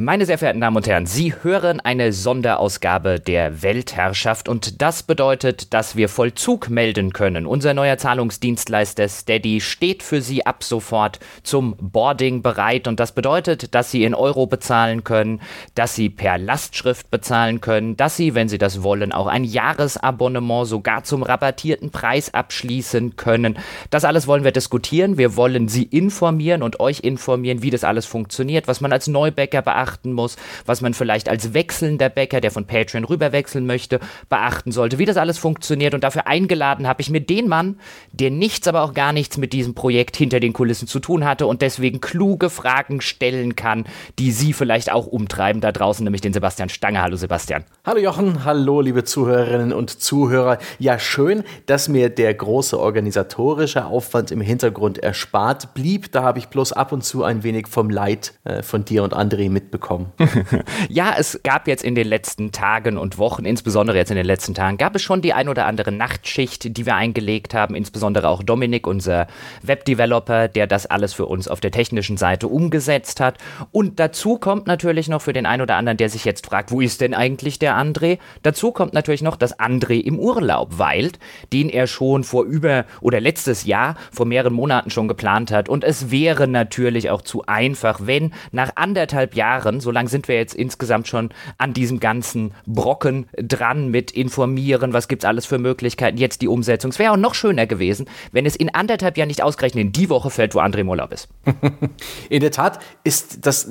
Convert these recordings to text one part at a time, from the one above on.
Meine sehr verehrten Damen und Herren, Sie hören eine Sonderausgabe der Weltherrschaft und das bedeutet, dass wir Vollzug melden können. Unser neuer Zahlungsdienstleister Steady steht für Sie ab sofort zum Boarding bereit und das bedeutet, dass Sie in Euro bezahlen können, dass Sie per Lastschrift bezahlen können, dass Sie, wenn Sie das wollen, auch ein Jahresabonnement sogar zum rabattierten Preis abschließen können. Das alles wollen wir diskutieren. Wir wollen Sie informieren und euch informieren, wie das alles funktioniert, was man als Neubäcker beachtet beachten muss, was man vielleicht als wechselnder Bäcker, der von Patreon rüberwechseln möchte, beachten sollte, wie das alles funktioniert. Und dafür eingeladen habe ich mir den Mann, der nichts, aber auch gar nichts mit diesem Projekt hinter den Kulissen zu tun hatte und deswegen kluge Fragen stellen kann, die Sie vielleicht auch umtreiben da draußen, nämlich den Sebastian Stange. Hallo Sebastian. Hallo Jochen, hallo liebe Zuhörerinnen und Zuhörer. Ja, schön, dass mir der große organisatorische Aufwand im Hintergrund erspart blieb. Da habe ich bloß ab und zu ein wenig vom Leid äh, von dir und André mitbekommen bekommen. ja, es gab jetzt in den letzten Tagen und Wochen, insbesondere jetzt in den letzten Tagen, gab es schon die ein oder andere Nachtschicht, die wir eingelegt haben, insbesondere auch Dominik, unser Webdeveloper, der das alles für uns auf der technischen Seite umgesetzt hat. Und dazu kommt natürlich noch für den einen oder anderen, der sich jetzt fragt, wo ist denn eigentlich der André? Dazu kommt natürlich noch, dass André im Urlaub weilt, den er schon vor über oder letztes Jahr vor mehreren Monaten schon geplant hat. Und es wäre natürlich auch zu einfach, wenn nach anderthalb Jahren Jahren, so lange sind wir jetzt insgesamt schon an diesem ganzen Brocken dran mit informieren, was gibt es alles für Möglichkeiten, jetzt die Umsetzung. Es wäre auch noch schöner gewesen, wenn es in anderthalb Jahren nicht ausgerechnet in die Woche fällt, wo André im Urlaub ist. In der Tat ist das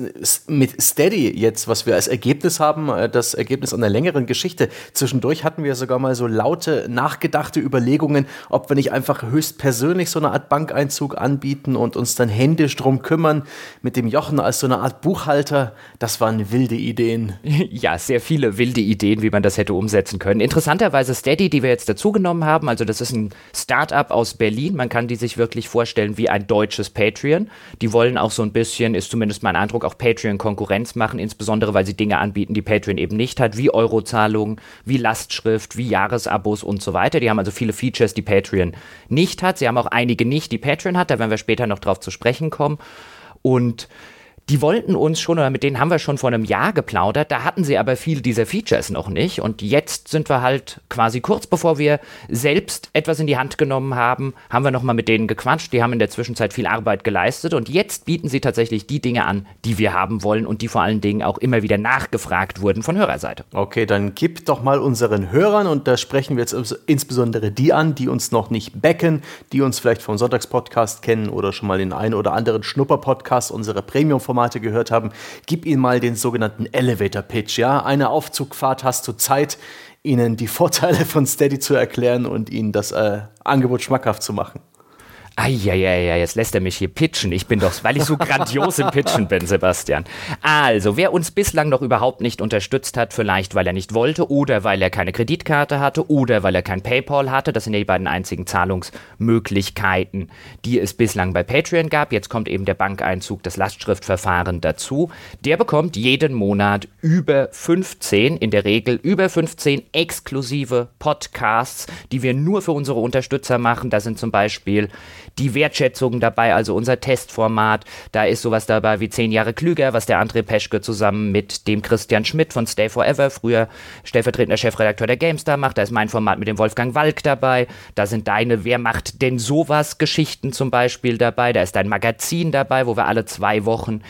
mit Steady jetzt, was wir als Ergebnis haben, äh, das Ergebnis einer längeren Geschichte. Zwischendurch hatten wir sogar mal so laute, nachgedachte Überlegungen, ob wir nicht einfach höchstpersönlich so eine Art Bankeinzug anbieten und uns dann händisch drum kümmern, mit dem Jochen als so eine Art Buchhalter das waren wilde Ideen. Ja, sehr viele wilde Ideen, wie man das hätte umsetzen können. Interessanterweise Steady, die wir jetzt dazugenommen haben, also das ist ein Startup aus Berlin. Man kann die sich wirklich vorstellen wie ein deutsches Patreon. Die wollen auch so ein bisschen, ist zumindest mein Eindruck, auch Patreon Konkurrenz machen, insbesondere weil sie Dinge anbieten, die Patreon eben nicht hat, wie Eurozahlungen, wie Lastschrift, wie Jahresabos und so weiter. Die haben also viele Features, die Patreon nicht hat. Sie haben auch einige nicht, die Patreon hat. Da werden wir später noch drauf zu sprechen kommen. Und die wollten uns schon, oder mit denen haben wir schon vor einem Jahr geplaudert, da hatten sie aber viele dieser Features noch nicht. Und jetzt sind wir halt quasi kurz bevor wir selbst etwas in die Hand genommen haben, haben wir nochmal mit denen gequatscht. Die haben in der Zwischenzeit viel Arbeit geleistet und jetzt bieten sie tatsächlich die Dinge an, die wir haben wollen und die vor allen Dingen auch immer wieder nachgefragt wurden von Hörerseite. Okay, dann gib doch mal unseren Hörern, und da sprechen wir jetzt insbesondere die an, die uns noch nicht backen, die uns vielleicht vom Sonntagspodcast kennen oder schon mal den einen oder anderen Schnupper-Podcast, unsere Premium-Formate Formate gehört haben, gib ihnen mal den sogenannten Elevator Pitch. Ja, eine Aufzugfahrt hast du Zeit, ihnen die Vorteile von Steady zu erklären und ihnen das äh, Angebot schmackhaft zu machen. Eieiei, jetzt lässt er mich hier pitchen. Ich bin doch, weil ich so grandios im Pitchen bin, Sebastian. Also, wer uns bislang noch überhaupt nicht unterstützt hat, vielleicht weil er nicht wollte oder weil er keine Kreditkarte hatte oder weil er kein PayPal hatte, das sind ja die beiden einzigen Zahlungsmöglichkeiten, die es bislang bei Patreon gab. Jetzt kommt eben der Bankeinzug, das Lastschriftverfahren dazu. Der bekommt jeden Monat über 15, in der Regel über 15 exklusive Podcasts, die wir nur für unsere Unterstützer machen. Da sind zum Beispiel die Wertschätzung dabei, also unser Testformat. Da ist sowas dabei wie zehn Jahre klüger, was der André Peschke zusammen mit dem Christian Schmidt von Stay Forever, früher stellvertretender Chefredakteur der GameStar macht. Da ist mein Format mit dem Wolfgang Walk dabei. Da sind deine Wer macht denn sowas Geschichten zum Beispiel dabei. Da ist dein Magazin dabei, wo wir alle zwei Wochen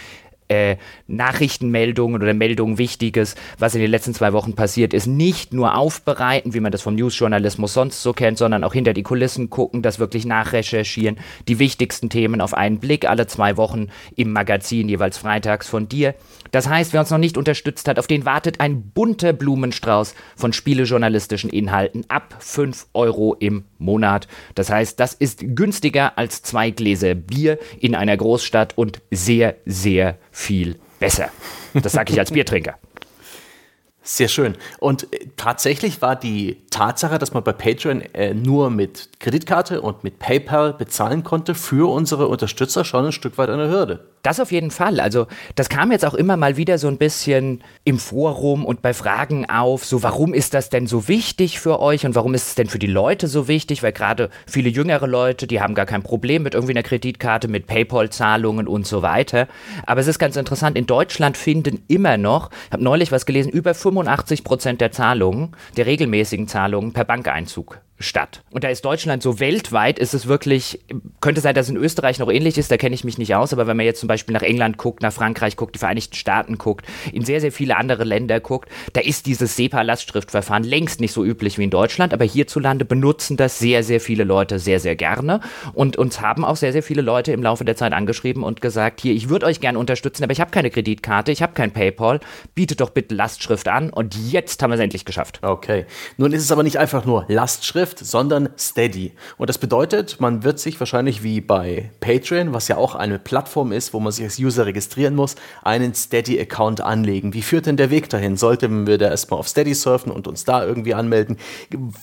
äh, Nachrichtenmeldungen oder Meldungen Wichtiges, was in den letzten zwei Wochen passiert ist, nicht nur aufbereiten, wie man das vom Newsjournalismus sonst so kennt, sondern auch hinter die Kulissen gucken, das wirklich nachrecherchieren, die wichtigsten Themen auf einen Blick, alle zwei Wochen im Magazin, jeweils freitags von dir. Das heißt, wer uns noch nicht unterstützt hat, auf den wartet ein bunter Blumenstrauß von spielejournalistischen Inhalten ab 5 Euro im Monat. Das heißt, das ist günstiger als zwei Gläser Bier in einer Großstadt und sehr, sehr viel besser. Das sage ich als Biertrinker. Sehr schön. Und äh, tatsächlich war die Tatsache, dass man bei Patreon äh, nur mit Kreditkarte und mit PayPal bezahlen konnte, für unsere Unterstützer schon ein Stück weit eine Hürde. Das auf jeden Fall. Also das kam jetzt auch immer mal wieder so ein bisschen im Forum und bei Fragen auf, so warum ist das denn so wichtig für euch und warum ist es denn für die Leute so wichtig? Weil gerade viele jüngere Leute, die haben gar kein Problem mit irgendwie einer Kreditkarte, mit PayPal-Zahlungen und so weiter. Aber es ist ganz interessant, in Deutschland finden immer noch, ich habe neulich was gelesen, über 85 Prozent der Zahlungen, der regelmäßigen Zahlungen per Bankeinzug statt. Und da ist Deutschland so weltweit, ist es wirklich, könnte sein, dass in Österreich noch ähnlich ist, da kenne ich mich nicht aus, aber wenn man jetzt zum Beispiel nach England guckt, nach Frankreich guckt, die Vereinigten Staaten guckt, in sehr, sehr viele andere Länder guckt, da ist dieses SEPA-Lastschriftverfahren längst nicht so üblich wie in Deutschland, aber hierzulande benutzen das sehr, sehr viele Leute sehr, sehr gerne und uns haben auch sehr, sehr viele Leute im Laufe der Zeit angeschrieben und gesagt, hier, ich würde euch gerne unterstützen, aber ich habe keine Kreditkarte, ich habe kein PayPal, bietet doch bitte Lastschrift an und jetzt haben wir es endlich geschafft. Okay. Nun ist es aber nicht einfach nur Lastschrift, Schrift, sondern Steady. Und das bedeutet, man wird sich wahrscheinlich wie bei Patreon, was ja auch eine Plattform ist, wo man sich als User registrieren muss, einen Steady-Account anlegen. Wie führt denn der Weg dahin? Sollten wir da erstmal auf Steady surfen und uns da irgendwie anmelden?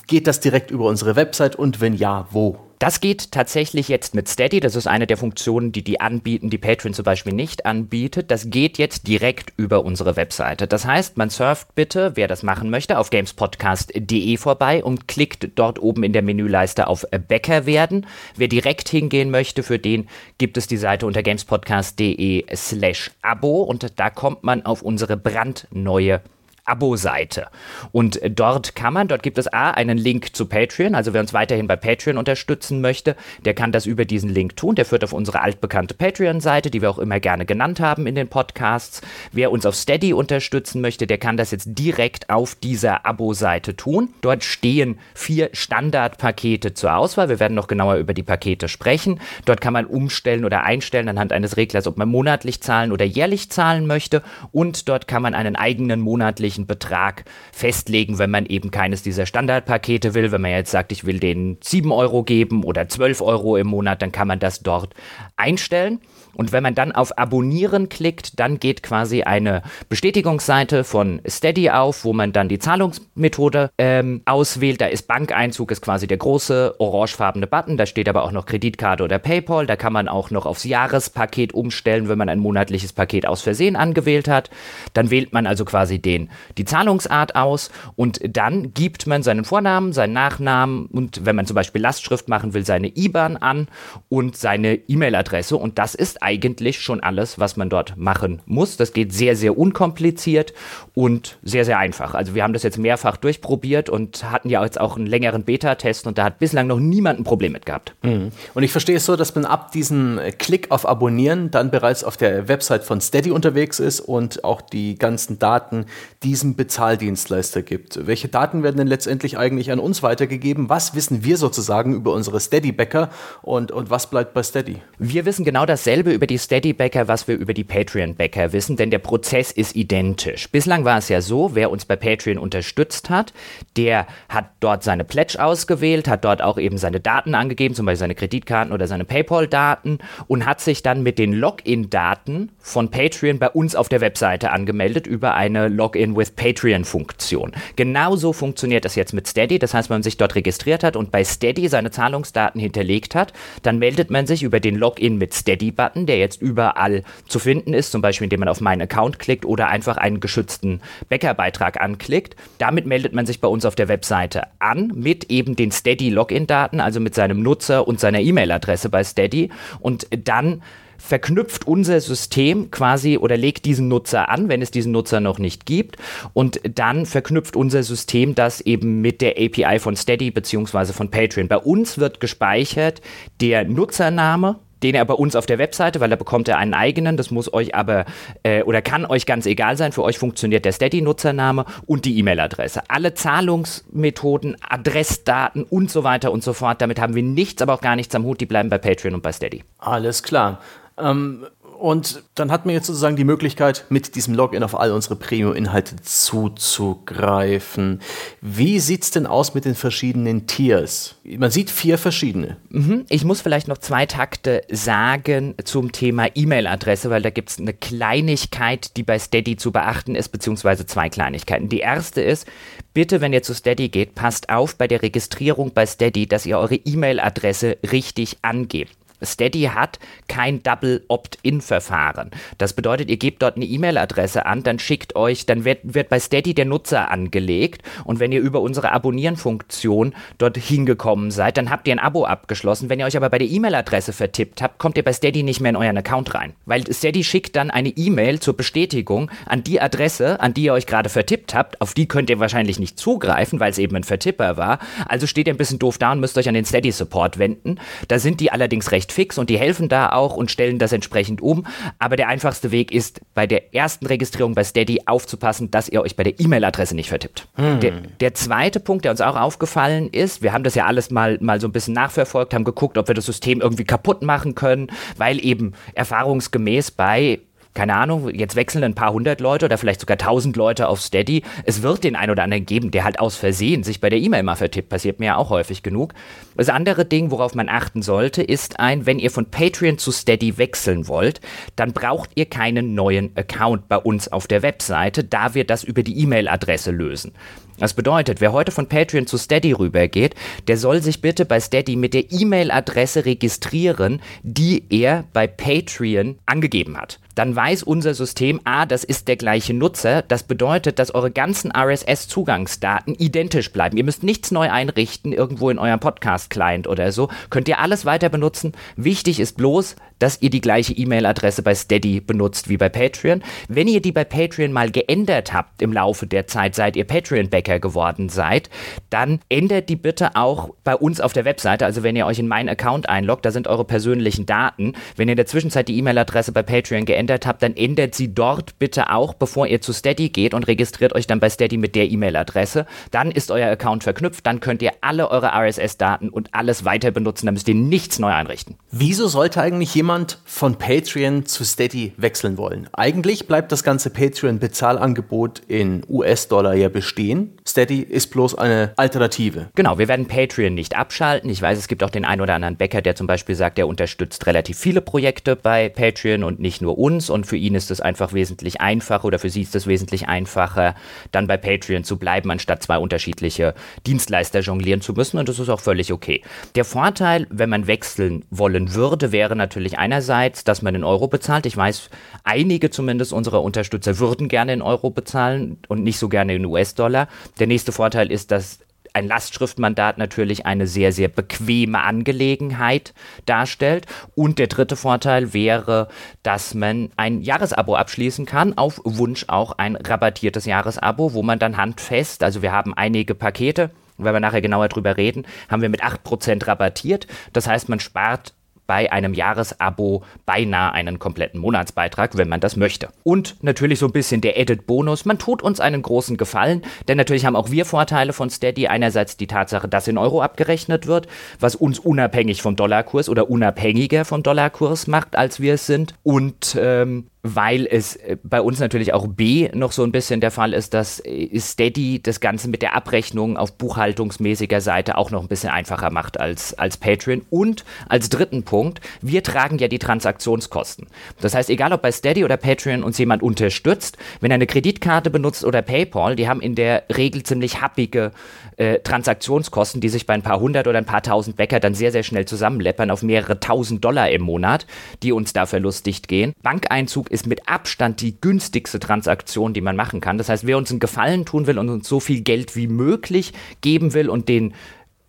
Geht das direkt über unsere Website und wenn ja, wo? Das geht tatsächlich jetzt mit Steady. Das ist eine der Funktionen, die die anbieten, die Patreon zum Beispiel nicht anbietet. Das geht jetzt direkt über unsere Webseite. Das heißt, man surft bitte, wer das machen möchte, auf gamespodcast.de vorbei und klickt dort oben in der Menüleiste auf Bäcker werden. Wer direkt hingehen möchte, für den gibt es die Seite unter gamespodcast.de slash Abo und da kommt man auf unsere brandneue Abo-Seite. Und dort kann man, dort gibt es A, einen Link zu Patreon. Also wer uns weiterhin bei Patreon unterstützen möchte, der kann das über diesen Link tun. Der führt auf unsere altbekannte Patreon-Seite, die wir auch immer gerne genannt haben in den Podcasts. Wer uns auf Steady unterstützen möchte, der kann das jetzt direkt auf dieser Abo-Seite tun. Dort stehen vier Standardpakete zur Auswahl. Wir werden noch genauer über die Pakete sprechen. Dort kann man umstellen oder einstellen anhand eines Reglers, ob man monatlich zahlen oder jährlich zahlen möchte. Und dort kann man einen eigenen monatlichen monatlichen Betrag festlegen, wenn man eben keines dieser Standardpakete will. Wenn man jetzt sagt, ich will denen 7 Euro geben oder 12 Euro im Monat, dann kann man das dort einstellen. Und wenn man dann auf Abonnieren klickt, dann geht quasi eine Bestätigungsseite von Steady auf, wo man dann die Zahlungsmethode ähm, auswählt. Da ist Bankeinzug, ist quasi der große orangefarbene Button. Da steht aber auch noch Kreditkarte oder PayPal. Da kann man auch noch aufs Jahrespaket umstellen, wenn man ein monatliches Paket aus Versehen angewählt hat. Dann wählt man also quasi den, die Zahlungsart aus und dann gibt man seinen Vornamen, seinen Nachnamen und wenn man zum Beispiel Lastschrift machen will, seine IBAN an und seine E-Mail-Adresse. Und das ist eigentlich schon alles, was man dort machen muss. Das geht sehr, sehr unkompliziert und sehr, sehr einfach. Also wir haben das jetzt mehrfach durchprobiert und hatten ja jetzt auch einen längeren Beta-Test und da hat bislang noch niemand ein Problem mit gehabt. Mhm. Und ich verstehe es so, dass man ab diesem Klick auf Abonnieren dann bereits auf der Website von Steady unterwegs ist und auch die ganzen Daten diesem Bezahldienstleister gibt. Welche Daten werden denn letztendlich eigentlich an uns weitergegeben? Was wissen wir sozusagen über unsere Steady-Bäcker und, und was bleibt bei Steady? Wir wissen genau dasselbe über die Steady-Bäcker, was wir über die Patreon-Bäcker wissen, denn der Prozess ist identisch. Bislang war es ja so, wer uns bei Patreon unterstützt hat, der hat dort seine Pledge ausgewählt, hat dort auch eben seine Daten angegeben, zum Beispiel seine Kreditkarten oder seine PayPal-Daten und hat sich dann mit den Login-Daten von Patreon bei uns auf der Webseite angemeldet über eine Login with Patreon-Funktion. Genauso funktioniert das jetzt mit Steady. Das heißt, wenn man sich dort registriert hat und bei Steady seine Zahlungsdaten hinterlegt hat, dann meldet man sich über den Login mit Steady-Button der jetzt überall zu finden ist, zum Beispiel indem man auf meinen Account klickt oder einfach einen geschützten Bäckerbeitrag anklickt. Damit meldet man sich bei uns auf der Webseite an mit eben den Steady-Login-Daten, also mit seinem Nutzer und seiner E-Mail-Adresse bei Steady und dann verknüpft unser System quasi oder legt diesen Nutzer an, wenn es diesen Nutzer noch nicht gibt. Und dann verknüpft unser System das eben mit der API von Steady bzw. von Patreon. Bei uns wird gespeichert der Nutzername den er bei uns auf der Webseite, weil da bekommt er einen eigenen. Das muss euch aber äh, oder kann euch ganz egal sein. Für euch funktioniert der Steady-Nutzername und die E-Mail-Adresse. Alle Zahlungsmethoden, Adressdaten und so weiter und so fort. Damit haben wir nichts, aber auch gar nichts am Hut. Die bleiben bei Patreon und bei Steady. Alles klar. Ähm, und dann hat man jetzt sozusagen die Möglichkeit, mit diesem Login auf all unsere Premium-Inhalte zuzugreifen. Wie sieht es denn aus mit den verschiedenen Tiers? Man sieht vier verschiedene. Mhm. Ich muss vielleicht noch zwei Takte sagen zum Thema E-Mail-Adresse, weil da gibt es eine Kleinigkeit, die bei Steady zu beachten ist, beziehungsweise zwei Kleinigkeiten. Die erste ist, bitte, wenn ihr zu Steady geht, passt auf bei der Registrierung bei Steady, dass ihr eure E-Mail-Adresse richtig angebt. Steady hat kein Double Opt-in-Verfahren. Das bedeutet, ihr gebt dort eine E-Mail-Adresse an, dann schickt euch, dann wird, wird bei Steady der Nutzer angelegt und wenn ihr über unsere Abonnieren-Funktion dort hingekommen seid, dann habt ihr ein Abo abgeschlossen. Wenn ihr euch aber bei der E-Mail-Adresse vertippt habt, kommt ihr bei Steady nicht mehr in euren Account rein. Weil Steady schickt dann eine E-Mail zur Bestätigung an die Adresse, an die ihr euch gerade vertippt habt. Auf die könnt ihr wahrscheinlich nicht zugreifen, weil es eben ein Vertipper war. Also steht ihr ein bisschen doof da und müsst euch an den Steady-Support wenden. Da sind die allerdings recht fix und die helfen da auch und stellen das entsprechend um. Aber der einfachste Weg ist, bei der ersten Registrierung bei Steady aufzupassen, dass ihr euch bei der E-Mail-Adresse nicht vertippt. Hm. Der, der, zweite Punkt, der uns auch aufgefallen ist, wir haben das ja alles mal, mal so ein bisschen nachverfolgt, haben geguckt, ob wir das System irgendwie kaputt machen können, weil eben erfahrungsgemäß bei keine Ahnung, jetzt wechseln ein paar hundert Leute oder vielleicht sogar tausend Leute auf Steady. Es wird den einen oder anderen geben, der halt aus Versehen sich bei der E-Mail mal vertippt. Passiert mir ja auch häufig genug. Das andere Ding, worauf man achten sollte, ist ein, wenn ihr von Patreon zu Steady wechseln wollt, dann braucht ihr keinen neuen Account bei uns auf der Webseite, da wir das über die E-Mail-Adresse lösen. Das bedeutet, wer heute von Patreon zu Steady rübergeht, der soll sich bitte bei Steady mit der E-Mail-Adresse registrieren, die er bei Patreon angegeben hat. Dann weiß unser System, ah, das ist der gleiche Nutzer. Das bedeutet, dass eure ganzen RSS-Zugangsdaten identisch bleiben. Ihr müsst nichts neu einrichten, irgendwo in eurem Podcast-Client oder so. Könnt ihr alles weiter benutzen. Wichtig ist bloß, dass ihr die gleiche E-Mail-Adresse bei Steady benutzt wie bei Patreon. Wenn ihr die bei Patreon mal geändert habt im Laufe der Zeit, seit ihr Patreon-Backer geworden seid, dann ändert die bitte auch bei uns auf der Webseite. Also wenn ihr euch in meinen Account einloggt, da sind eure persönlichen Daten. Wenn ihr in der Zwischenzeit die E-Mail-Adresse bei Patreon geändert habt, dann ändert sie dort bitte auch, bevor ihr zu Steady geht und registriert euch dann bei Steady mit der E-Mail-Adresse. Dann ist euer Account verknüpft, dann könnt ihr alle eure RSS-Daten und alles weiter benutzen, dann müsst ihr nichts neu einrichten. Wieso sollte eigentlich jemand jemand von Patreon zu Steady wechseln wollen. Eigentlich bleibt das ganze Patreon-Bezahlangebot in US-Dollar ja bestehen. Steady ist bloß eine Alternative. Genau, wir werden Patreon nicht abschalten. Ich weiß, es gibt auch den einen oder anderen Bäcker, der zum Beispiel sagt, er unterstützt relativ viele Projekte bei Patreon und nicht nur uns. Und für ihn ist es einfach wesentlich einfacher oder für sie ist es wesentlich einfacher, dann bei Patreon zu bleiben, anstatt zwei unterschiedliche Dienstleister jonglieren zu müssen. Und das ist auch völlig okay. Der Vorteil, wenn man wechseln wollen würde, wäre natürlich einerseits, dass man in Euro bezahlt. Ich weiß, einige zumindest unserer Unterstützer würden gerne in Euro bezahlen und nicht so gerne in US-Dollar. Der nächste Vorteil ist, dass ein Lastschriftmandat natürlich eine sehr, sehr bequeme Angelegenheit darstellt. Und der dritte Vorteil wäre, dass man ein Jahresabo abschließen kann, auf Wunsch auch ein rabattiertes Jahresabo, wo man dann handfest, also wir haben einige Pakete, wenn wir nachher genauer drüber reden, haben wir mit 8% rabattiert. Das heißt, man spart bei einem Jahresabo beinahe einen kompletten Monatsbeitrag, wenn man das möchte. Und natürlich so ein bisschen der Edit-Bonus. Man tut uns einen großen Gefallen, denn natürlich haben auch wir Vorteile von Steady. Einerseits die Tatsache, dass in Euro abgerechnet wird, was uns unabhängig vom Dollarkurs oder unabhängiger vom Dollarkurs macht, als wir es sind. Und ähm, weil es äh, bei uns natürlich auch B noch so ein bisschen der Fall ist, dass äh, Steady das Ganze mit der Abrechnung auf buchhaltungsmäßiger Seite auch noch ein bisschen einfacher macht als, als Patreon. Und als dritten Punkt, wir tragen ja die Transaktionskosten. Das heißt, egal ob bei Steady oder Patreon uns jemand unterstützt, wenn er eine Kreditkarte benutzt oder PayPal, die haben in der Regel ziemlich happige äh, Transaktionskosten, die sich bei ein paar hundert oder ein paar tausend Bäcker dann sehr, sehr schnell zusammenleppern auf mehrere tausend Dollar im Monat, die uns da verlustigt gehen. Bankeinzug ist mit Abstand die günstigste Transaktion, die man machen kann. Das heißt, wer uns einen Gefallen tun will und uns so viel Geld wie möglich geben will und den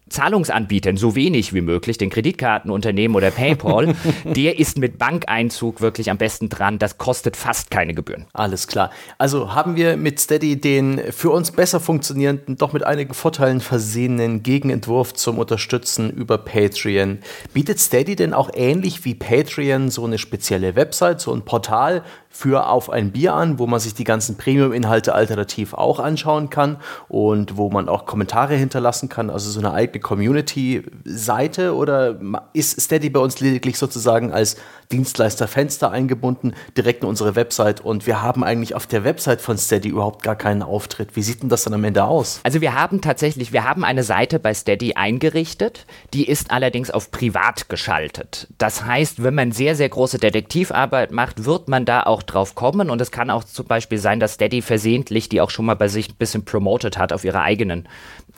Zahlungsanbietern so wenig wie möglich, den Kreditkartenunternehmen oder PayPal, der ist mit Bankeinzug wirklich am besten dran. Das kostet fast keine Gebühren. Alles klar. Also haben wir mit Steady den für uns besser funktionierenden, doch mit einigen Vorteilen versehenen Gegenentwurf zum Unterstützen über Patreon. Bietet Steady denn auch ähnlich wie Patreon so eine spezielle Website, so ein Portal, für auf ein Bier an, wo man sich die ganzen Premium-Inhalte alternativ auch anschauen kann und wo man auch Kommentare hinterlassen kann, also so eine eigene Community-Seite oder ist Steady bei uns lediglich sozusagen als Dienstleister Fenster eingebunden, direkt in unsere Website und wir haben eigentlich auf der Website von Steady überhaupt gar keinen Auftritt. Wie sieht denn das dann am Ende aus? Also wir haben tatsächlich, wir haben eine Seite bei Steady eingerichtet, die ist allerdings auf privat geschaltet. Das heißt, wenn man sehr, sehr große Detektivarbeit macht, wird man da auch drauf kommen und es kann auch zum Beispiel sein, dass Steady versehentlich die auch schon mal bei sich ein bisschen promoted hat auf ihrer eigenen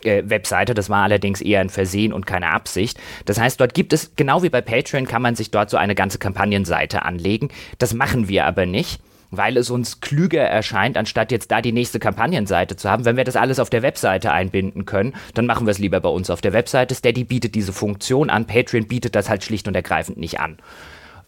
äh, Webseite. Das war allerdings eher ein Versehen und keine Absicht. Das heißt, dort gibt es, genau wie bei Patreon, kann man sich dort so eine ganze Kampagnenseite anlegen. Das machen wir aber nicht weil es uns klüger erscheint, anstatt jetzt da die nächste Kampagnenseite zu haben. Wenn wir das alles auf der Webseite einbinden können, dann machen wir es lieber bei uns auf der Webseite. Steady bietet diese Funktion an, Patreon bietet das halt schlicht und ergreifend nicht an.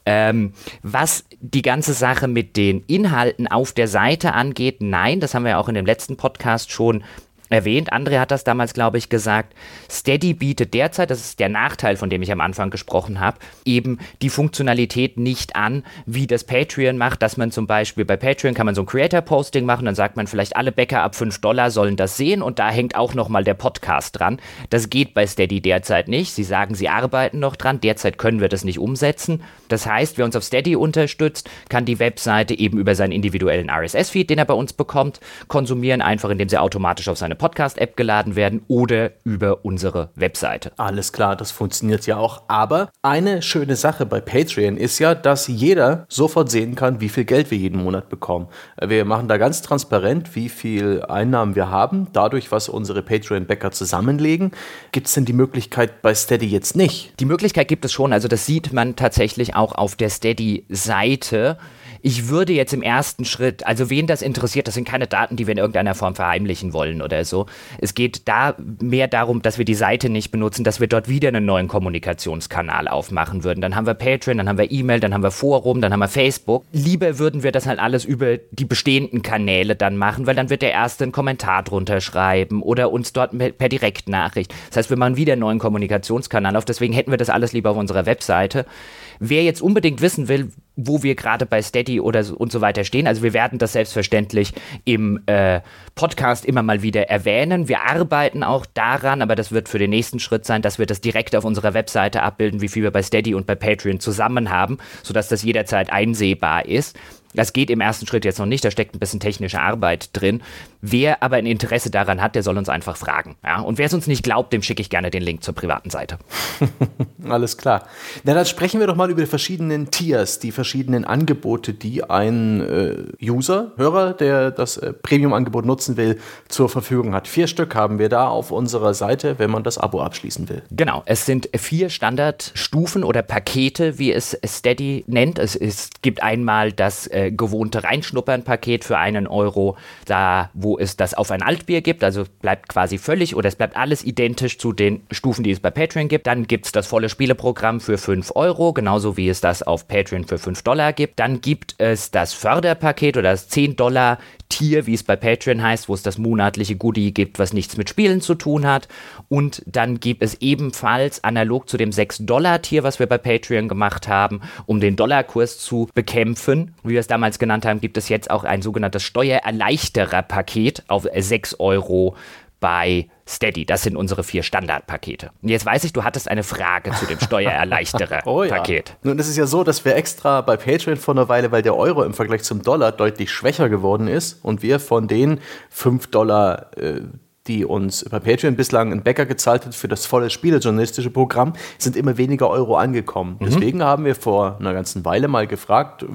Ähm, was die ganze Sache mit den Inhalten auf der Seite angeht, nein, das haben wir ja auch in dem letzten Podcast schon erwähnt. André hat das damals, glaube ich, gesagt. Steady bietet derzeit, das ist der Nachteil, von dem ich am Anfang gesprochen habe, eben die Funktionalität nicht an, wie das Patreon macht, dass man zum Beispiel bei Patreon kann man so ein Creator-Posting machen, dann sagt man vielleicht alle Bäcker ab 5 Dollar sollen das sehen und da hängt auch nochmal der Podcast dran. Das geht bei Steady derzeit nicht. Sie sagen, sie arbeiten noch dran. Derzeit können wir das nicht umsetzen. Das heißt, wer uns auf Steady unterstützt, kann die Webseite eben über seinen individuellen RSS-Feed, den er bei uns bekommt, konsumieren, einfach indem sie automatisch auf seine Podcast-App geladen werden oder über unsere Webseite. Alles klar, das funktioniert ja auch. Aber eine schöne Sache bei Patreon ist ja, dass jeder sofort sehen kann, wie viel Geld wir jeden Monat bekommen. Wir machen da ganz transparent, wie viel Einnahmen wir haben, dadurch, was unsere Patreon-Bäcker zusammenlegen. Gibt es denn die Möglichkeit bei Steady jetzt nicht? Die Möglichkeit gibt es schon, also das sieht man tatsächlich auch auf der Steady-Seite. Ich würde jetzt im ersten Schritt, also wen das interessiert, das sind keine Daten, die wir in irgendeiner Form verheimlichen wollen oder so. Es geht da mehr darum, dass wir die Seite nicht benutzen, dass wir dort wieder einen neuen Kommunikationskanal aufmachen würden. Dann haben wir Patreon, dann haben wir E-Mail, dann haben wir Forum, dann haben wir Facebook. Lieber würden wir das halt alles über die bestehenden Kanäle dann machen, weil dann wird der Erste einen Kommentar drunter schreiben oder uns dort per Direktnachricht. Das heißt, wir machen wieder einen neuen Kommunikationskanal auf. Deswegen hätten wir das alles lieber auf unserer Webseite. Wer jetzt unbedingt wissen will, wo wir gerade bei Steady oder so und so weiter stehen, also wir werden das selbstverständlich im äh, Podcast immer mal wieder erwähnen. Wir arbeiten auch daran, aber das wird für den nächsten Schritt sein, dass wir das direkt auf unserer Webseite abbilden, wie viel wir bei Steady und bei Patreon zusammen haben, sodass das jederzeit einsehbar ist. Das geht im ersten Schritt jetzt noch nicht, da steckt ein bisschen technische Arbeit drin. Wer aber ein Interesse daran hat, der soll uns einfach fragen. Ja? Und wer es uns nicht glaubt, dem schicke ich gerne den Link zur privaten Seite. Alles klar. Na, dann sprechen wir doch mal über die verschiedenen Tiers, die verschiedenen Angebote, die ein äh, User, Hörer, der das äh, Premium-Angebot nutzen will, zur Verfügung hat. Vier Stück haben wir da auf unserer Seite, wenn man das Abo abschließen will. Genau, es sind vier Standardstufen oder Pakete, wie es Steady nennt. Es, es gibt einmal das äh, gewohnte Reinschnuppern-Paket für einen Euro, da wo es das auf ein Altbier gibt, also bleibt quasi völlig oder es bleibt alles identisch zu den Stufen, die es bei Patreon gibt. Dann gibt es das volle Spieleprogramm für 5 Euro, genauso wie es das auf Patreon für 5 Dollar gibt. Dann gibt es das Förderpaket oder das 10 Dollar Tier, wie es bei Patreon heißt, wo es das monatliche Goodie gibt, was nichts mit Spielen zu tun hat. Und dann gibt es ebenfalls analog zu dem 6-Dollar-Tier, was wir bei Patreon gemacht haben, um den Dollarkurs zu bekämpfen, wie wir es damals genannt haben, gibt es jetzt auch ein sogenanntes Steuererleichterer-Paket auf 6 Euro bei Steady. Das sind unsere vier Standardpakete. Und jetzt weiß ich, du hattest eine Frage zu dem Steuererleichterer-Paket. oh ja. Nun, es ist ja so, dass wir extra bei Patreon vor einer Weile, weil der Euro im Vergleich zum Dollar deutlich schwächer geworden ist und wir von den 5 Dollar äh, die uns bei Patreon bislang ein Bäcker gezahlt hat für das volle spielejournalistische Programm, sind immer weniger Euro angekommen. Mhm. Deswegen haben wir vor einer ganzen Weile mal gefragt,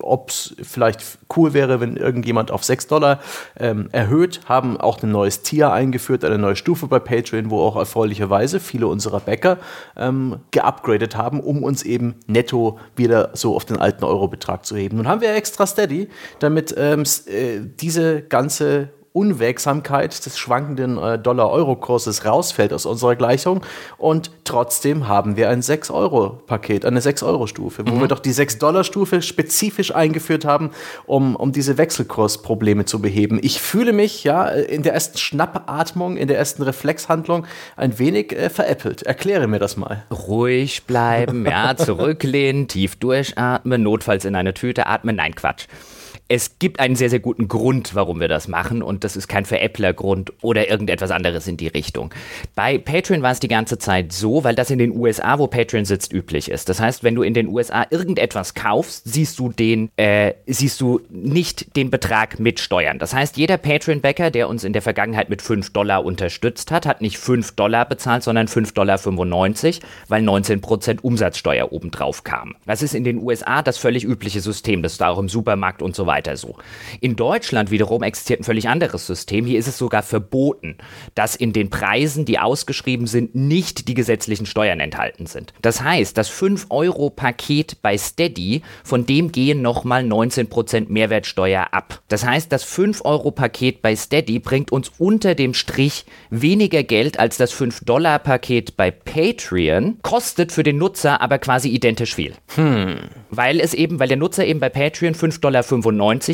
ob es vielleicht cool wäre, wenn irgendjemand auf 6 Dollar ähm, erhöht, haben auch ein neues Tier eingeführt, eine neue Stufe bei Patreon, wo auch erfreulicherweise viele unserer Bäcker ähm, geupgradet haben, um uns eben netto wieder so auf den alten Euro-Betrag zu heben. Nun haben wir extra Steady, damit ähm, äh, diese ganze Unwägsamkeit des schwankenden äh, Dollar-Euro-Kurses rausfällt aus unserer Gleichung. Und trotzdem haben wir ein 6-Euro-Paket, eine 6-Euro-Stufe, wo mhm. wir doch die 6-Dollar-Stufe spezifisch eingeführt haben, um, um diese Wechselkursprobleme zu beheben. Ich fühle mich ja in der ersten Schnappatmung, in der ersten Reflexhandlung ein wenig äh, veräppelt. Erkläre mir das mal. Ruhig bleiben, ja, zurücklehnen, tief durchatmen, notfalls in eine Tüte atmen. Nein, Quatsch. Es gibt einen sehr, sehr guten Grund, warum wir das machen und das ist kein Veräppler-Grund oder irgendetwas anderes in die Richtung. Bei Patreon war es die ganze Zeit so, weil das in den USA, wo Patreon sitzt, üblich ist. Das heißt, wenn du in den USA irgendetwas kaufst, siehst du den, äh, siehst du nicht den Betrag mit Steuern. Das heißt, jeder Patreon-Bäcker, der uns in der Vergangenheit mit 5 Dollar unterstützt hat, hat nicht 5 Dollar bezahlt, sondern 5,95 Dollar, weil 19% Umsatzsteuer obendrauf kam. Das ist in den USA das völlig übliche System. Das ist da auch im Supermarkt und so weiter so. In Deutschland wiederum existiert ein völlig anderes System. Hier ist es sogar verboten, dass in den Preisen, die ausgeschrieben sind, nicht die gesetzlichen Steuern enthalten sind. Das heißt, das 5-Euro-Paket bei Steady, von dem gehen nochmal 19% Mehrwertsteuer ab. Das heißt, das 5-Euro-Paket bei Steady bringt uns unter dem Strich weniger Geld als das 5-Dollar-Paket bei Patreon, kostet für den Nutzer aber quasi identisch viel. Hm. Weil es eben, weil der Nutzer eben bei Patreon 5,95 Dollar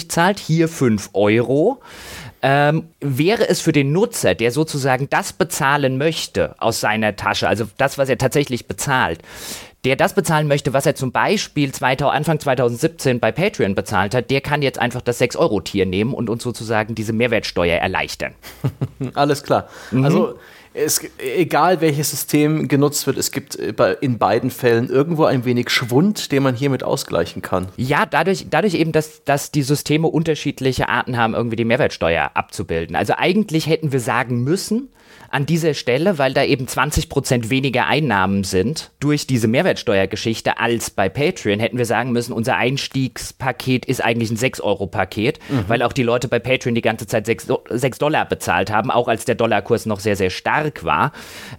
zahlt, hier 5 Euro. Ähm, wäre es für den Nutzer, der sozusagen das bezahlen möchte aus seiner Tasche, also das, was er tatsächlich bezahlt, der das bezahlen möchte, was er zum Beispiel 2000, Anfang 2017 bei Patreon bezahlt hat, der kann jetzt einfach das 6-Euro-Tier nehmen und uns sozusagen diese Mehrwertsteuer erleichtern. Alles klar. Mhm. Also es, egal welches System genutzt wird, es gibt äh, in beiden Fällen irgendwo ein wenig Schwund, den man hiermit ausgleichen kann. Ja, dadurch, dadurch eben, dass, dass die Systeme unterschiedliche Arten haben, irgendwie die Mehrwertsteuer abzubilden. Also eigentlich hätten wir sagen müssen, an dieser Stelle, weil da eben 20% weniger Einnahmen sind durch diese Mehrwertsteuergeschichte als bei Patreon, hätten wir sagen müssen, unser Einstiegspaket ist eigentlich ein 6-Euro-Paket, mhm. weil auch die Leute bei Patreon die ganze Zeit 6, 6, Dollar bezahlt haben, auch als der Dollarkurs noch sehr, sehr stark war,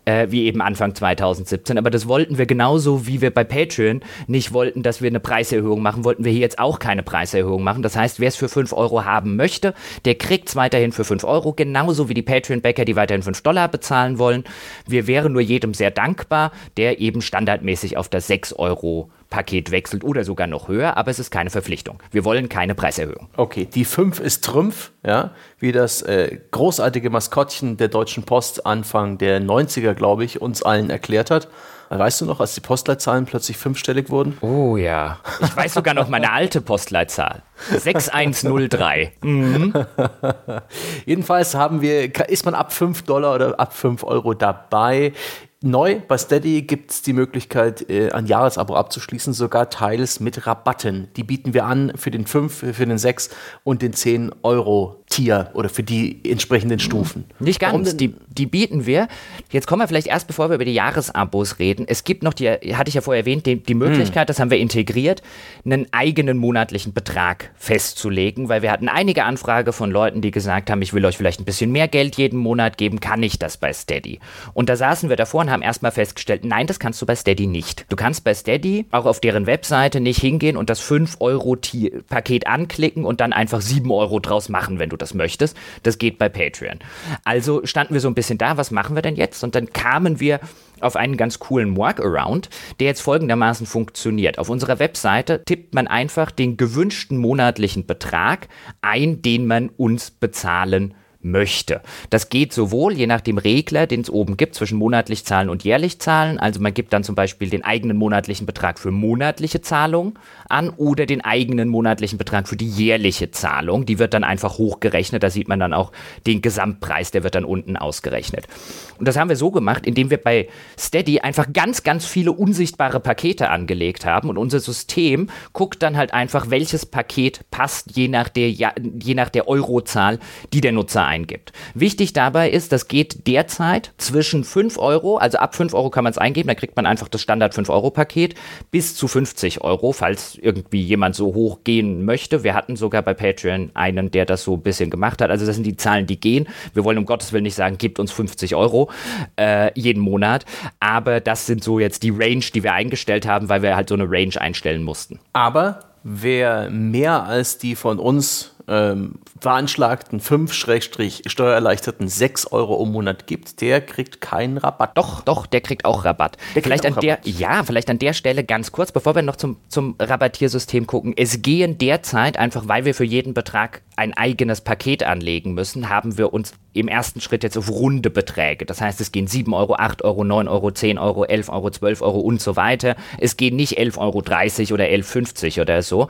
äh, wie eben Anfang 2017. Aber das wollten wir genauso, wie wir bei Patreon nicht wollten, dass wir eine Preiserhöhung machen, wollten wir hier jetzt auch keine Preiserhöhung machen. Das heißt, wer es für 5 Euro haben möchte, der kriegt es weiterhin für 5 Euro, genauso wie die Patreon-Bäcker, die weiterhin 5 Dollar Dollar bezahlen wollen. Wir wären nur jedem sehr dankbar, der eben standardmäßig auf das 6 Euro Paket wechselt oder sogar noch höher, aber es ist keine Verpflichtung. Wir wollen keine Preiserhöhung. Okay, die 5 ist Trümpf, ja, wie das äh, großartige Maskottchen der Deutschen Post Anfang der 90er, glaube ich, uns allen erklärt hat. Weißt du noch, als die Postleitzahlen plötzlich fünfstellig wurden? Oh ja. Ich weiß sogar noch meine alte Postleitzahl. 6103. Mhm. Jedenfalls haben wir, ist man ab 5 Dollar oder ab 5 Euro dabei. Neu bei Steady gibt es die Möglichkeit, äh, ein Jahresabo abzuschließen, sogar teils mit Rabatten. Die bieten wir an für den 5, für den 6 und den 10 Euro Tier oder für die entsprechenden Stufen. Nicht ganz, die, die bieten wir. Jetzt kommen wir vielleicht erst, bevor wir über die Jahresabos reden. Es gibt noch die, hatte ich ja vorher erwähnt, die, die Möglichkeit, hm. das haben wir integriert, einen eigenen monatlichen Betrag festzulegen, weil wir hatten einige Anfrage von Leuten, die gesagt haben, ich will euch vielleicht ein bisschen mehr Geld jeden Monat geben, kann ich das bei Steady? Und da saßen wir davor und haben erstmal festgestellt, nein, das kannst du bei Steady nicht. Du kannst bei Steady auch auf deren Webseite nicht hingehen und das 5-Euro-Paket anklicken und dann einfach 7 Euro draus machen, wenn du das möchtest. Das geht bei Patreon. Also standen wir so ein bisschen da, was machen wir denn jetzt? Und dann kamen wir auf einen ganz coolen Workaround, der jetzt folgendermaßen funktioniert. Auf unserer Webseite tippt man einfach den gewünschten monatlichen Betrag ein, den man uns bezahlen möchte. Das geht sowohl je nach dem Regler, den es oben gibt, zwischen monatlich zahlen und jährlich zahlen. Also man gibt dann zum Beispiel den eigenen monatlichen Betrag für monatliche Zahlung an oder den eigenen monatlichen Betrag für die jährliche Zahlung. Die wird dann einfach hochgerechnet. Da sieht man dann auch den Gesamtpreis, der wird dann unten ausgerechnet. Und das haben wir so gemacht, indem wir bei Steady einfach ganz, ganz viele unsichtbare Pakete angelegt haben und unser System guckt dann halt einfach, welches Paket passt je nach der, je nach der Eurozahl, die der Nutzer eingibt. Wichtig dabei ist, das geht derzeit zwischen 5 Euro, also ab 5 Euro kann man es eingeben, da kriegt man einfach das Standard 5-Euro-Paket, bis zu 50 Euro, falls irgendwie jemand so hoch gehen möchte. Wir hatten sogar bei Patreon einen, der das so ein bisschen gemacht hat. Also das sind die Zahlen, die gehen. Wir wollen um Gottes Willen nicht sagen, gebt uns 50 Euro äh, jeden Monat, aber das sind so jetzt die Range, die wir eingestellt haben, weil wir halt so eine Range einstellen mussten. Aber wer mehr als die von uns ähm, veranschlagten 5-steuererleichterten 6 Euro im Monat gibt, der kriegt keinen Rabatt. Doch, doch, der kriegt auch Rabatt. Der vielleicht auch an Rabatt. der, ja, vielleicht an der Stelle ganz kurz, bevor wir noch zum, zum Rabattiersystem gucken. Es gehen derzeit einfach, weil wir für jeden Betrag ein eigenes Paket anlegen müssen, haben wir uns im ersten Schritt jetzt auf runde Beträge. Das heißt, es gehen 7 Euro, 8 Euro, 9 Euro, 10 Euro, 11 Euro, 12 Euro und so weiter. Es gehen nicht 11,30 Euro oder 11,50 oder so.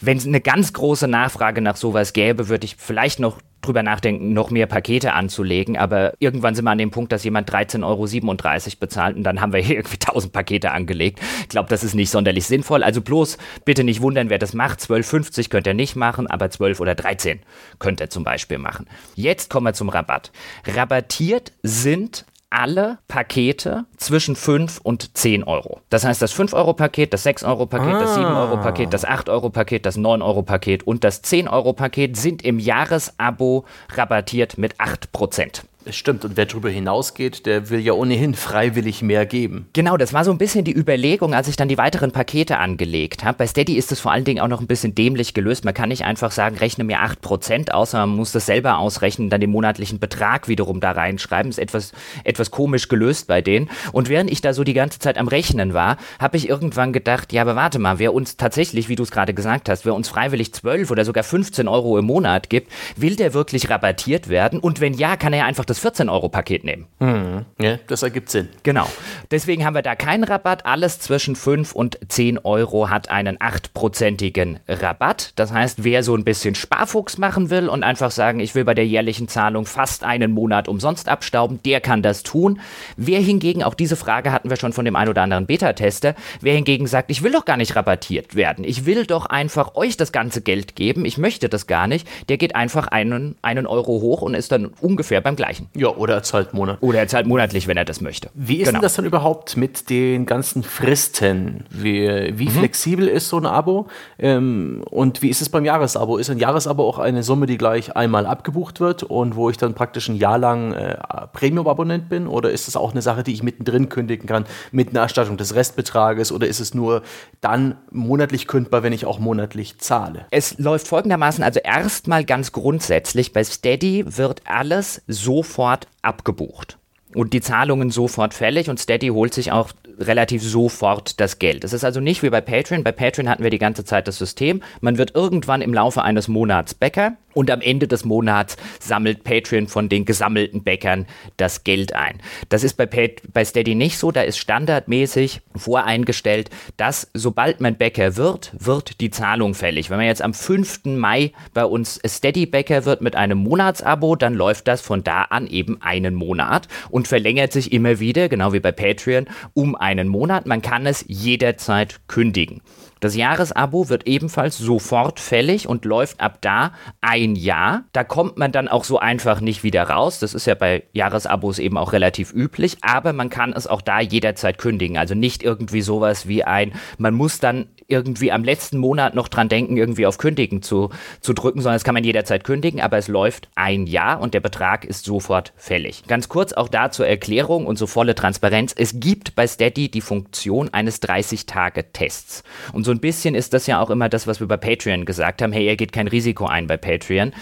Wenn es eine ganz große Nachfrage nach sowas gäbe, würde ich vielleicht noch drüber nachdenken, noch mehr Pakete anzulegen, aber irgendwann sind wir an dem Punkt, dass jemand 13,37 Euro bezahlt und dann haben wir hier irgendwie 1000 Pakete angelegt. Ich glaube, das ist nicht sonderlich sinnvoll. Also bloß bitte nicht wundern, wer das macht. 12,50 könnt ihr nicht machen, aber 12 oder 13 könnt ihr zum Beispiel machen. Jetzt kommen wir zum Rabatt. Rabattiert sind alle Pakete zwischen 5 und 10 Euro. Das heißt, das 5-Euro-Paket, das 6-Euro-Paket, ah. das 7-Euro-Paket, das 8-Euro-Paket, das 9-Euro-Paket und das 10-Euro-Paket sind im Jahresabo rabattiert mit 8%. Es stimmt, und wer darüber hinausgeht, der will ja ohnehin freiwillig mehr geben. Genau, das war so ein bisschen die Überlegung, als ich dann die weiteren Pakete angelegt habe. Bei Steady ist es vor allen Dingen auch noch ein bisschen dämlich gelöst. Man kann nicht einfach sagen, rechne mir 8% aus, sondern man muss das selber ausrechnen, dann den monatlichen Betrag wiederum da reinschreiben. Ist etwas, etwas komisch gelöst bei denen. Und während ich da so die ganze Zeit am Rechnen war, habe ich irgendwann gedacht, ja, aber warte mal, wer uns tatsächlich, wie du es gerade gesagt hast, wer uns freiwillig 12 oder sogar 15 Euro im Monat gibt, will der wirklich rabattiert werden? Und wenn ja, kann er einfach das 14-Euro-Paket nehmen. Mhm. Ja, das ergibt Sinn. Genau. Deswegen haben wir da keinen Rabatt. Alles zwischen 5 und 10 Euro hat einen 8-prozentigen Rabatt. Das heißt, wer so ein bisschen Sparfuchs machen will und einfach sagen, ich will bei der jährlichen Zahlung fast einen Monat umsonst abstauben, der kann das tun. Wer hingegen, auch diese Frage hatten wir schon von dem ein oder anderen Beta-Tester, wer hingegen sagt, ich will doch gar nicht rabattiert werden, ich will doch einfach euch das ganze Geld geben, ich möchte das gar nicht, der geht einfach einen, einen Euro hoch und ist dann ungefähr beim gleichen. Ja, oder er zahlt monatlich. Oder er zahlt monatlich, wenn er das möchte. Wie ist genau. denn das dann überhaupt mit den ganzen Fristen? Wie, wie mhm. flexibel ist so ein Abo? Ähm, und wie ist es beim Jahresabo? Ist ein Jahresabo auch eine Summe, die gleich einmal abgebucht wird und wo ich dann praktisch ein Jahr lang äh, Premium-Abonnent bin? Oder ist es auch eine Sache, die ich mittendrin kündigen kann mit einer Erstattung des Restbetrages? Oder ist es nur dann monatlich kündbar, wenn ich auch monatlich zahle? Es läuft folgendermaßen, also erstmal ganz grundsätzlich, bei Steady wird alles sofort sofort abgebucht und die Zahlungen sofort fällig und Steady holt sich auch relativ sofort das Geld. Es ist also nicht wie bei Patreon. Bei Patreon hatten wir die ganze Zeit das System. Man wird irgendwann im Laufe eines Monats Bäcker und am Ende des Monats sammelt Patreon von den gesammelten Bäckern das Geld ein. Das ist bei, Pat bei Steady nicht so. Da ist standardmäßig voreingestellt, dass sobald man Bäcker wird, wird die Zahlung fällig. Wenn man jetzt am 5. Mai bei uns Steady Bäcker wird mit einem Monatsabo, dann läuft das von da an eben einen Monat und verlängert sich immer wieder, genau wie bei Patreon, um einen Monat. Man kann es jederzeit kündigen. Das Jahresabo wird ebenfalls sofort fällig und läuft ab da ein Jahr. Da kommt man dann auch so einfach nicht wieder raus. Das ist ja bei Jahresabos eben auch relativ üblich, aber man kann es auch da jederzeit kündigen. Also nicht irgendwie sowas wie ein, man muss dann irgendwie am letzten Monat noch dran denken, irgendwie auf Kündigen zu, zu drücken, sondern das kann man jederzeit kündigen, aber es läuft ein Jahr und der Betrag ist sofort fällig. Ganz kurz auch da zur Erklärung und so volle Transparenz. Es gibt bei Steady die Funktion eines 30-Tage-Tests. Und so ein bisschen ist das ja auch immer das, was wir bei Patreon gesagt haben. Hey, ihr geht kein Risiko ein bei Patreon.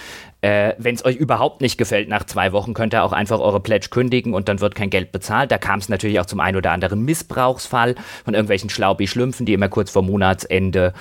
Äh, Wenn es euch überhaupt nicht gefällt nach zwei Wochen, könnt ihr auch einfach eure Pledge kündigen und dann wird kein Geld bezahlt. Da kam es natürlich auch zum einen oder anderen Missbrauchsfall von irgendwelchen Schlaubi-Schlümpfen, die immer kurz vor Monatsende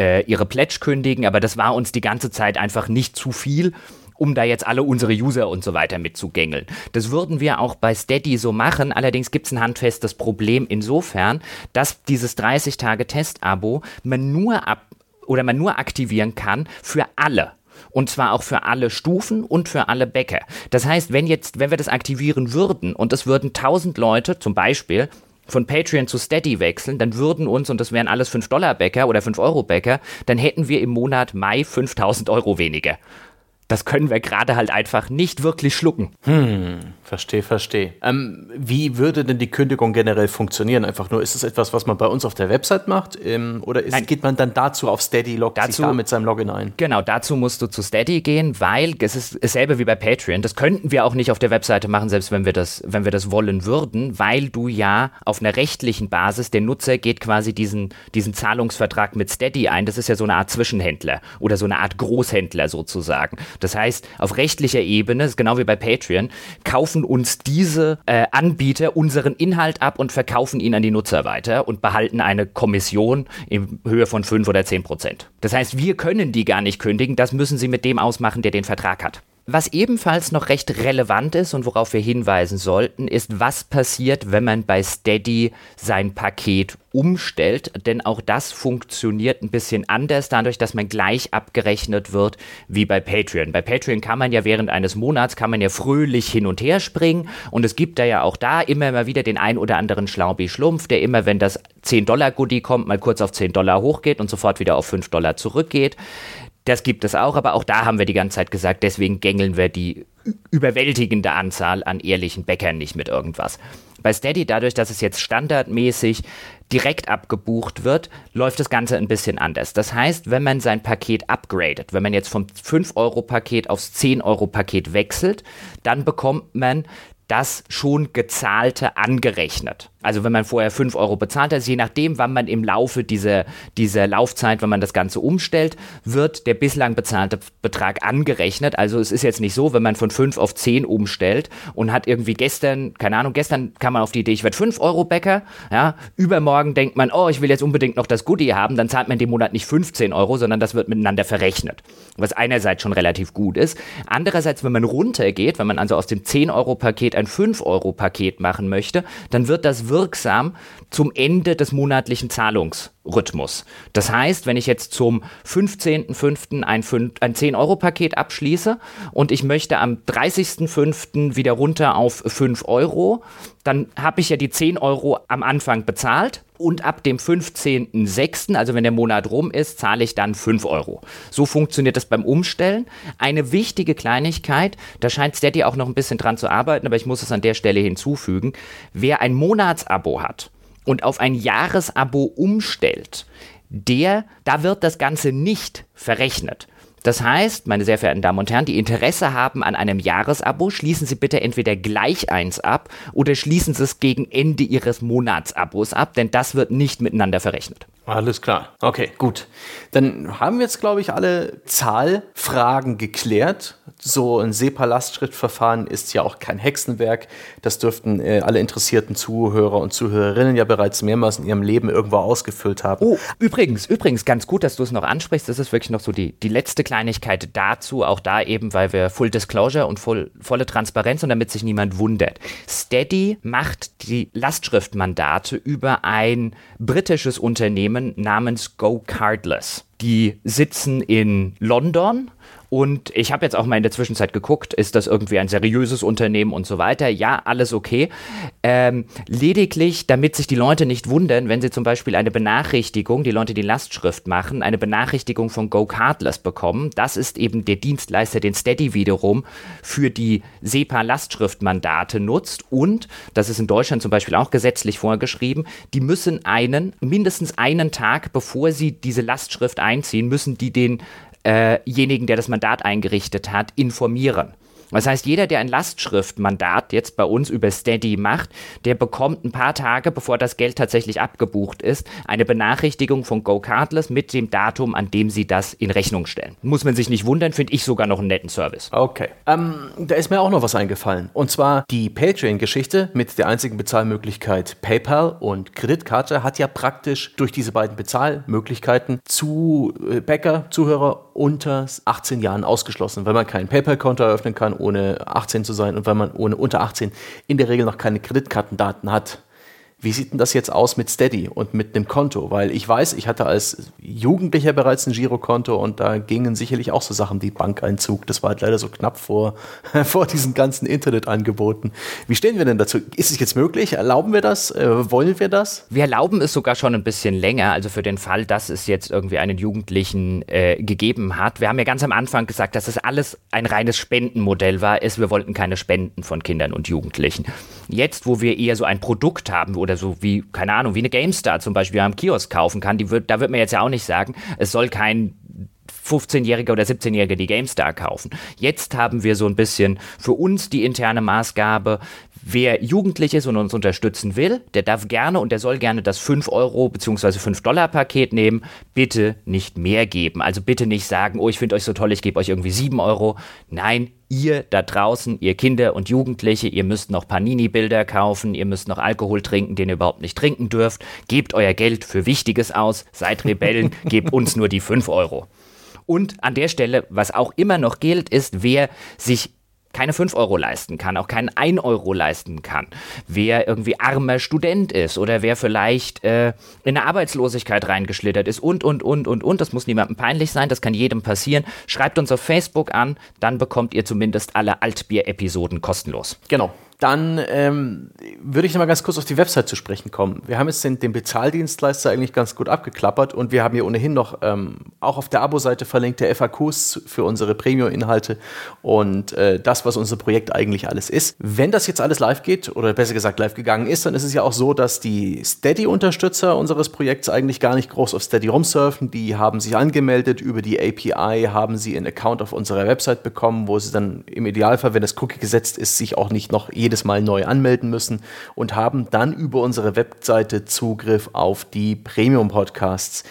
äh, ihre Pledge kündigen. Aber das war uns die ganze Zeit einfach nicht zu viel um da jetzt alle unsere User und so weiter mitzugängeln. Das würden wir auch bei Steady so machen. Allerdings gibt es ein handfestes Problem insofern, dass dieses 30-Tage-Test-Abo man nur ab oder man nur aktivieren kann für alle. Und zwar auch für alle Stufen und für alle Bäcker. Das heißt, wenn jetzt, wenn wir das aktivieren würden und es würden 1000 Leute zum Beispiel von Patreon zu Steady wechseln, dann würden uns, und das wären alles 5-Dollar-Bäcker oder 5-Euro-Bäcker, dann hätten wir im Monat Mai 5000 Euro weniger. Das können wir gerade halt einfach nicht wirklich schlucken. Hm, verstehe, verstehe. Ähm, wie würde denn die Kündigung generell funktionieren? Einfach nur, ist es etwas, was man bei uns auf der Website macht? Ähm, oder ist, geht man dann dazu auf Steady, loggt dazu, sich da mit seinem Login ein? Genau, dazu musst du zu Steady gehen, weil es ist dasselbe wie bei Patreon. Das könnten wir auch nicht auf der Webseite machen, selbst wenn wir das, wenn wir das wollen würden, weil du ja auf einer rechtlichen Basis, der Nutzer geht quasi diesen, diesen Zahlungsvertrag mit Steady ein. Das ist ja so eine Art Zwischenhändler oder so eine Art Großhändler sozusagen. Das heißt, auf rechtlicher Ebene, genau wie bei Patreon, kaufen uns diese äh, Anbieter unseren Inhalt ab und verkaufen ihn an die Nutzer weiter und behalten eine Kommission in Höhe von 5 oder 10 Prozent. Das heißt, wir können die gar nicht kündigen, das müssen sie mit dem ausmachen, der den Vertrag hat. Was ebenfalls noch recht relevant ist und worauf wir hinweisen sollten, ist, was passiert, wenn man bei Steady sein Paket umstellt. Denn auch das funktioniert ein bisschen anders, dadurch, dass man gleich abgerechnet wird wie bei Patreon. Bei Patreon kann man ja während eines Monats, kann man ja fröhlich hin und her springen. Und es gibt da ja auch da immer mal wieder den ein oder anderen Schlaubi-Schlumpf, der immer, wenn das 10-Dollar-Goodie kommt, mal kurz auf 10 Dollar hochgeht und sofort wieder auf 5 Dollar zurückgeht. Das gibt es auch, aber auch da haben wir die ganze Zeit gesagt, deswegen gängeln wir die überwältigende Anzahl an ehrlichen Bäckern nicht mit irgendwas. Bei Steady, dadurch, dass es jetzt standardmäßig direkt abgebucht wird, läuft das Ganze ein bisschen anders. Das heißt, wenn man sein Paket upgradet, wenn man jetzt vom 5-Euro-Paket aufs 10-Euro-Paket wechselt, dann bekommt man das schon gezahlte angerechnet. Also wenn man vorher 5 Euro bezahlt hat, je nachdem, wann man im Laufe dieser, dieser Laufzeit, wenn man das Ganze umstellt, wird der bislang bezahlte Betrag angerechnet. Also es ist jetzt nicht so, wenn man von 5 auf 10 umstellt und hat irgendwie gestern, keine Ahnung, gestern kam man auf die Idee, ich werde 5 Euro Bäcker, ja, übermorgen denkt man, oh, ich will jetzt unbedingt noch das Goodie haben, dann zahlt man den Monat nicht 15 Euro, sondern das wird miteinander verrechnet. Was einerseits schon relativ gut ist. Andererseits, wenn man runtergeht, wenn man also aus dem 10 Euro Paket ein 5 Euro Paket machen möchte, dann wird das wirksam zum Ende des monatlichen Zahlungsrhythmus. Das heißt, wenn ich jetzt zum 15.05. ein, ein 10-Euro-Paket abschließe und ich möchte am 30.05. wieder runter auf 5 Euro, dann habe ich ja die 10 Euro am Anfang bezahlt und ab dem 15.06., also wenn der Monat rum ist, zahle ich dann 5 Euro. So funktioniert das beim Umstellen. Eine wichtige Kleinigkeit, da scheint Steady auch noch ein bisschen dran zu arbeiten, aber ich muss es an der Stelle hinzufügen. Wer ein Monatsabo hat und auf ein Jahresabo umstellt, der, da wird das Ganze nicht verrechnet. Das heißt, meine sehr verehrten Damen und Herren, die Interesse haben an einem Jahresabo, schließen Sie bitte entweder gleich eins ab oder schließen Sie es gegen Ende Ihres Monatsabos ab, denn das wird nicht miteinander verrechnet. Alles klar. Okay, gut. Dann haben wir jetzt, glaube ich, alle Zahlfragen geklärt. So ein SEPA-Lastschriftverfahren ist ja auch kein Hexenwerk. Das dürften äh, alle interessierten Zuhörer und Zuhörerinnen ja bereits mehrmals in ihrem Leben irgendwo ausgefüllt haben. Oh, übrigens, übrigens, ganz gut, dass du es noch ansprichst. Das ist wirklich noch so die, die letzte Kleinigkeit dazu. Auch da eben, weil wir Full Disclosure und voll, volle Transparenz und damit sich niemand wundert. Steady macht die Lastschriftmandate über ein britisches Unternehmen Unternehmen namens Go Cardless. Die sitzen in London und ich habe jetzt auch mal in der Zwischenzeit geguckt, ist das irgendwie ein seriöses Unternehmen und so weiter. Ja, alles okay. Ähm, lediglich, damit sich die Leute nicht wundern, wenn sie zum Beispiel eine Benachrichtigung, die Leute, die Lastschrift machen, eine Benachrichtigung von Go Cardless bekommen. Das ist eben der Dienstleister, den Steady wiederum für die SEPA-Lastschriftmandate nutzt. Und, das ist in Deutschland zum Beispiel auch gesetzlich vorgeschrieben, die müssen einen, mindestens einen Tag, bevor sie diese Lastschrift einziehen, müssen die denjenigen, der das Mandat eingerichtet hat, informieren. Das heißt, jeder, der ein Lastschriftmandat jetzt bei uns über Steady macht, der bekommt ein paar Tage, bevor das Geld tatsächlich abgebucht ist, eine Benachrichtigung von GoCardless mit dem Datum, an dem sie das in Rechnung stellen. Muss man sich nicht wundern, finde ich sogar noch einen netten Service. Okay. Ähm, da ist mir auch noch was eingefallen. Und zwar die Patreon-Geschichte mit der einzigen Bezahlmöglichkeit PayPal und Kreditkarte hat ja praktisch durch diese beiden Bezahlmöglichkeiten zu äh, Bäcker, Zuhörer unter 18 Jahren ausgeschlossen, weil man kein PayPal-Konto eröffnen kann ohne 18 zu sein und weil man ohne unter 18 in der Regel noch keine Kreditkartendaten hat. Wie sieht denn das jetzt aus mit Steady und mit dem Konto? Weil ich weiß, ich hatte als Jugendlicher bereits ein Girokonto und da gingen sicherlich auch so Sachen wie Bankeinzug. Das war halt leider so knapp vor, vor diesen ganzen Internetangeboten. Wie stehen wir denn dazu? Ist es jetzt möglich? Erlauben wir das? Äh, wollen wir das? Wir erlauben es sogar schon ein bisschen länger. Also für den Fall, dass es jetzt irgendwie einen Jugendlichen äh, gegeben hat. Wir haben ja ganz am Anfang gesagt, dass es alles ein reines Spendenmodell war. Ist, wir wollten keine Spenden von Kindern und Jugendlichen. Jetzt, wo wir eher so ein Produkt haben, wo oder so wie, keine Ahnung, wie eine GameStar zum Beispiel am Kiosk kaufen kann, die wird, da wird man jetzt ja auch nicht sagen, es soll kein 15-Jähriger oder 17-Jähriger die GameStar kaufen. Jetzt haben wir so ein bisschen für uns die interne Maßgabe, wer jugendlich ist und uns unterstützen will, der darf gerne und der soll gerne das 5 Euro bzw. 5 Dollar Paket nehmen. Bitte nicht mehr geben. Also bitte nicht sagen, oh, ich finde euch so toll, ich gebe euch irgendwie 7 Euro. Nein, ihr da draußen, ihr Kinder und Jugendliche, ihr müsst noch Panini-Bilder kaufen, ihr müsst noch Alkohol trinken, den ihr überhaupt nicht trinken dürft. Gebt euer Geld für Wichtiges aus, seid Rebellen, gebt uns nur die 5 Euro. Und an der Stelle, was auch immer noch gilt, ist, wer sich keine 5 Euro leisten kann, auch keinen 1 Euro leisten kann, wer irgendwie armer Student ist oder wer vielleicht äh, in eine Arbeitslosigkeit reingeschlittert ist und, und, und, und, und, das muss niemandem peinlich sein, das kann jedem passieren. Schreibt uns auf Facebook an, dann bekommt ihr zumindest alle Altbier-Episoden kostenlos. Genau. Dann ähm, würde ich noch mal ganz kurz auf die Website zu sprechen kommen. Wir haben jetzt den, den Bezahldienstleister eigentlich ganz gut abgeklappert und wir haben hier ohnehin noch ähm, auch auf der Abo-Seite verlinkte FAQs für unsere Premium-Inhalte und äh, das, was unser Projekt eigentlich alles ist. Wenn das jetzt alles live geht oder besser gesagt live gegangen ist, dann ist es ja auch so, dass die Steady-Unterstützer unseres Projekts eigentlich gar nicht groß auf Steady rumsurfen. Die haben sich angemeldet über die API, haben sie einen Account auf unserer Website bekommen, wo sie dann im Idealfall, wenn das Cookie gesetzt ist, sich auch nicht noch jedes Mal neu anmelden müssen und haben dann über unsere Webseite Zugriff auf die Premium-Podcasts.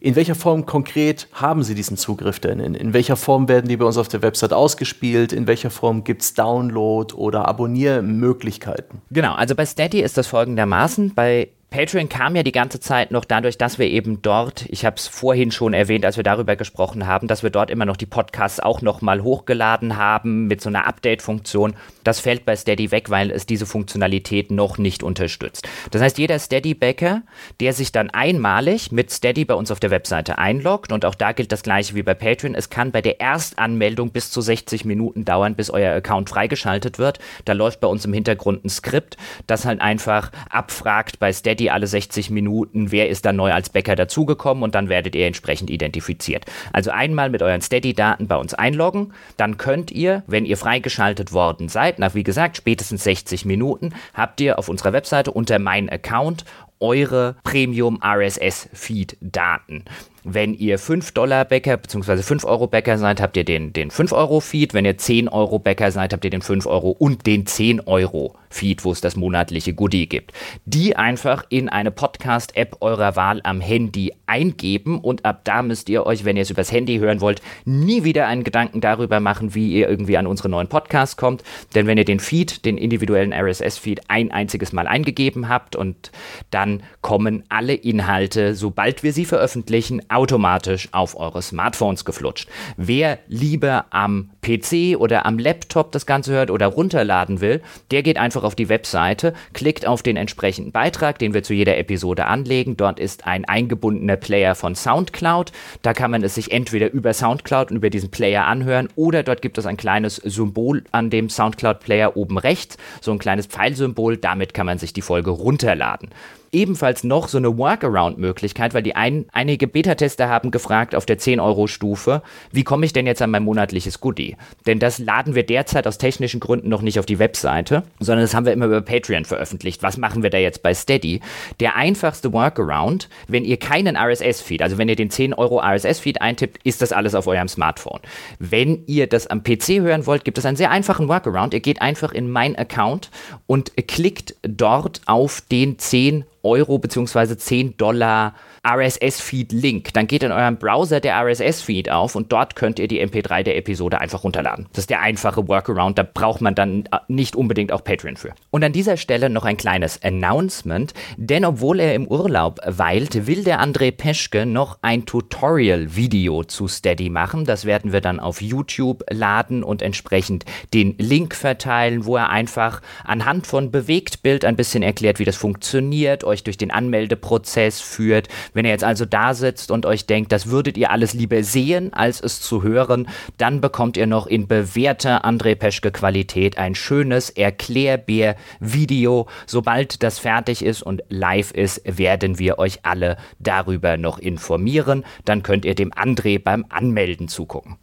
In welcher Form konkret haben Sie diesen Zugriff denn? In, in, welcher Form werden die bei uns auf der Website ausgespielt? In welcher Form gibt es Download- oder Abonniermöglichkeiten? Genau, also bei Steady ist das folgendermaßen. Bei Patreon kam ja die ganze Zeit noch dadurch, dass wir eben dort, ich habe es vorhin schon erwähnt, als wir darüber gesprochen haben, dass wir dort immer noch die Podcasts auch noch mal hochgeladen haben mit so einer Update-Funktion. Das fällt bei Steady weg, weil es diese Funktionalität noch nicht unterstützt. Das heißt, jeder Steady-Backer, der sich dann einmalig mit Steady bei uns auf der Webseite einloggt, und auch da gilt das gleiche wie bei Patreon, es kann bei der Erstanmeldung bis zu 60 Minuten dauern, bis euer Account freigeschaltet wird. Da läuft bei uns im Hintergrund ein Skript, das halt einfach abfragt bei Steady, die alle 60 Minuten, wer ist da neu als Bäcker dazugekommen und dann werdet ihr entsprechend identifiziert. Also einmal mit euren Steady-Daten bei uns einloggen, dann könnt ihr, wenn ihr freigeschaltet worden seid, nach wie gesagt spätestens 60 Minuten, habt ihr auf unserer Webseite unter Mein Account eure Premium RSS Feed Daten. Wenn ihr 5 Dollar Bäcker bzw. 5 Euro Bäcker seid, habt ihr den, den 5 Euro Feed. Wenn ihr 10 Euro Bäcker seid, habt ihr den 5 Euro und den 10 Euro Feed, wo es das monatliche Goodie gibt. Die einfach in eine Podcast-App eurer Wahl am Handy eingeben und ab da müsst ihr euch, wenn ihr es übers Handy hören wollt, nie wieder einen Gedanken darüber machen, wie ihr irgendwie an unsere neuen Podcasts kommt. Denn wenn ihr den Feed, den individuellen RSS-Feed ein einziges Mal eingegeben habt und dann kommen alle Inhalte, sobald wir sie veröffentlichen, automatisch auf eure Smartphones geflutscht. Wer lieber am PC oder am Laptop das Ganze hört oder runterladen will, der geht einfach auf die Webseite, klickt auf den entsprechenden Beitrag, den wir zu jeder Episode anlegen. Dort ist ein eingebundener Player von SoundCloud. Da kann man es sich entweder über SoundCloud und über diesen Player anhören oder dort gibt es ein kleines Symbol an dem SoundCloud-Player oben rechts, so ein kleines Pfeilsymbol. Damit kann man sich die Folge runterladen ebenfalls noch so eine Workaround-Möglichkeit, weil die ein, einige Beta-Tester haben gefragt auf der 10-Euro-Stufe, wie komme ich denn jetzt an mein monatliches Goodie? Denn das laden wir derzeit aus technischen Gründen noch nicht auf die Webseite, sondern das haben wir immer über Patreon veröffentlicht. Was machen wir da jetzt bei Steady? Der einfachste Workaround, wenn ihr keinen RSS-Feed, also wenn ihr den 10 Euro RSS-Feed eintippt, ist das alles auf eurem Smartphone. Wenn ihr das am PC hören wollt, gibt es einen sehr einfachen Workaround. Ihr geht einfach in mein Account und klickt dort auf den 10 Euro bzw. 10 Dollar RSS-Feed-Link. Dann geht in eurem Browser der RSS-Feed auf und dort könnt ihr die MP3 der Episode einfach runterladen. Das ist der einfache Workaround, da braucht man dann äh, nicht unbedingt auch Patreon für. Und an dieser Stelle noch ein kleines Announcement, denn obwohl er im Urlaub weilt, will der André Peschke noch ein Tutorial-Video zu Steady machen. Das werden wir dann auf YouTube laden und entsprechend den Link verteilen, wo er einfach anhand von Bewegtbild ein bisschen erklärt, wie das funktioniert, euch durch den Anmeldeprozess führt, wenn ihr jetzt also da sitzt und euch denkt, das würdet ihr alles lieber sehen, als es zu hören, dann bekommt ihr noch in bewährter André Peschke Qualität ein schönes Erklärbär-Video. Sobald das fertig ist und live ist, werden wir euch alle darüber noch informieren. Dann könnt ihr dem André beim Anmelden zugucken.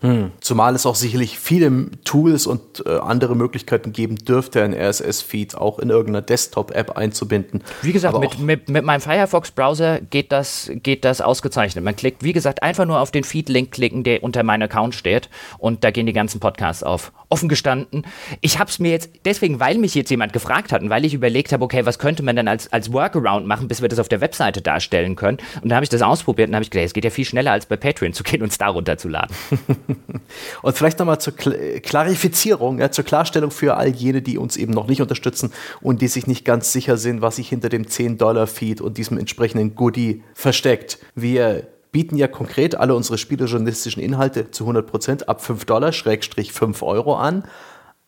Hm. Zumal es auch sicherlich viele Tools und äh, andere Möglichkeiten geben dürfte, ein RSS-Feed auch in irgendeiner Desktop-App einzubinden. Wie gesagt, mit, mit, mit, meinem Firefox-Browser geht das, geht das ausgezeichnet. Man klickt, wie gesagt, einfach nur auf den Feed-Link klicken, der unter meinem Account steht und da gehen die ganzen Podcasts auf. Offen gestanden, ich habe es mir jetzt, deswegen, weil mich jetzt jemand gefragt hat und weil ich überlegt habe, okay, was könnte man denn als, als Workaround machen, bis wir das auf der Webseite darstellen können. Und da habe ich das ausprobiert und habe ich gedacht, es geht ja viel schneller als bei Patreon zu gehen und es da runterzuladen. Und vielleicht nochmal zur Klarifizierung, ja, zur Klarstellung für all jene, die uns eben noch nicht unterstützen und die sich nicht ganz sicher sind, was sich hinter dem 10-Dollar-Feed und diesem entsprechenden Goodie versteckt. Wir bieten ja konkret alle unsere spielejournalistischen Inhalte zu 100% ab 5 Dollar, Schrägstrich 5 Euro an.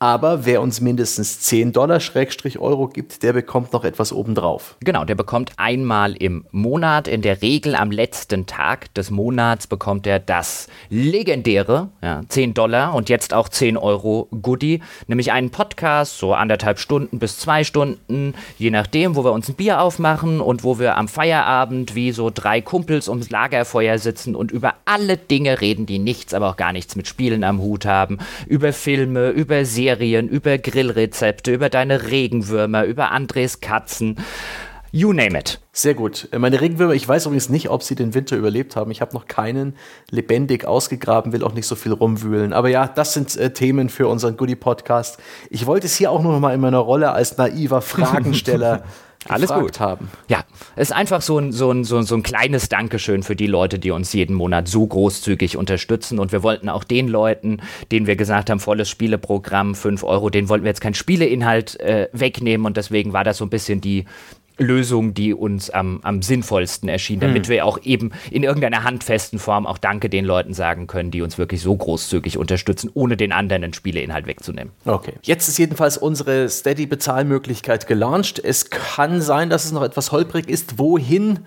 Aber wer uns mindestens 10 Dollar Schrägstrich Euro gibt, der bekommt noch etwas obendrauf. Genau, der bekommt einmal im Monat, in der Regel am letzten Tag des Monats, bekommt er das legendäre ja, 10 Dollar und jetzt auch 10 Euro Goodie, nämlich einen Podcast, so anderthalb Stunden bis zwei Stunden, je nachdem, wo wir uns ein Bier aufmachen und wo wir am Feierabend wie so drei Kumpels ums Lagerfeuer sitzen und über alle Dinge reden, die nichts, aber auch gar nichts mit Spielen am Hut haben, über Filme, über Serien, Serien, über Grillrezepte, über deine Regenwürmer, über Andres Katzen. You name it. Sehr gut. Meine Regenwürmer, ich weiß übrigens nicht, ob sie den Winter überlebt haben. Ich habe noch keinen lebendig ausgegraben, will auch nicht so viel rumwühlen. Aber ja, das sind äh, Themen für unseren Goodie-Podcast. Ich wollte es hier auch noch mal in meiner Rolle als naiver Fragensteller Alles gut. haben. Ja, es ist einfach so ein, so, ein, so, ein, so ein kleines Dankeschön für die Leute, die uns jeden Monat so großzügig unterstützen. Und wir wollten auch den Leuten, denen wir gesagt haben, volles Spieleprogramm, 5 Euro, denen wollten wir jetzt keinen Spieleinhalt äh, wegnehmen. Und deswegen war das so ein bisschen die, Lösung, die uns am, am sinnvollsten erschien, damit hm. wir auch eben in irgendeiner handfesten Form auch Danke den Leuten sagen können, die uns wirklich so großzügig unterstützen, ohne den anderen den Spieleinhalt wegzunehmen. Okay. Jetzt ist jedenfalls unsere Steady-Bezahlmöglichkeit gelauncht. Es kann sein, dass es noch etwas holprig ist. Wohin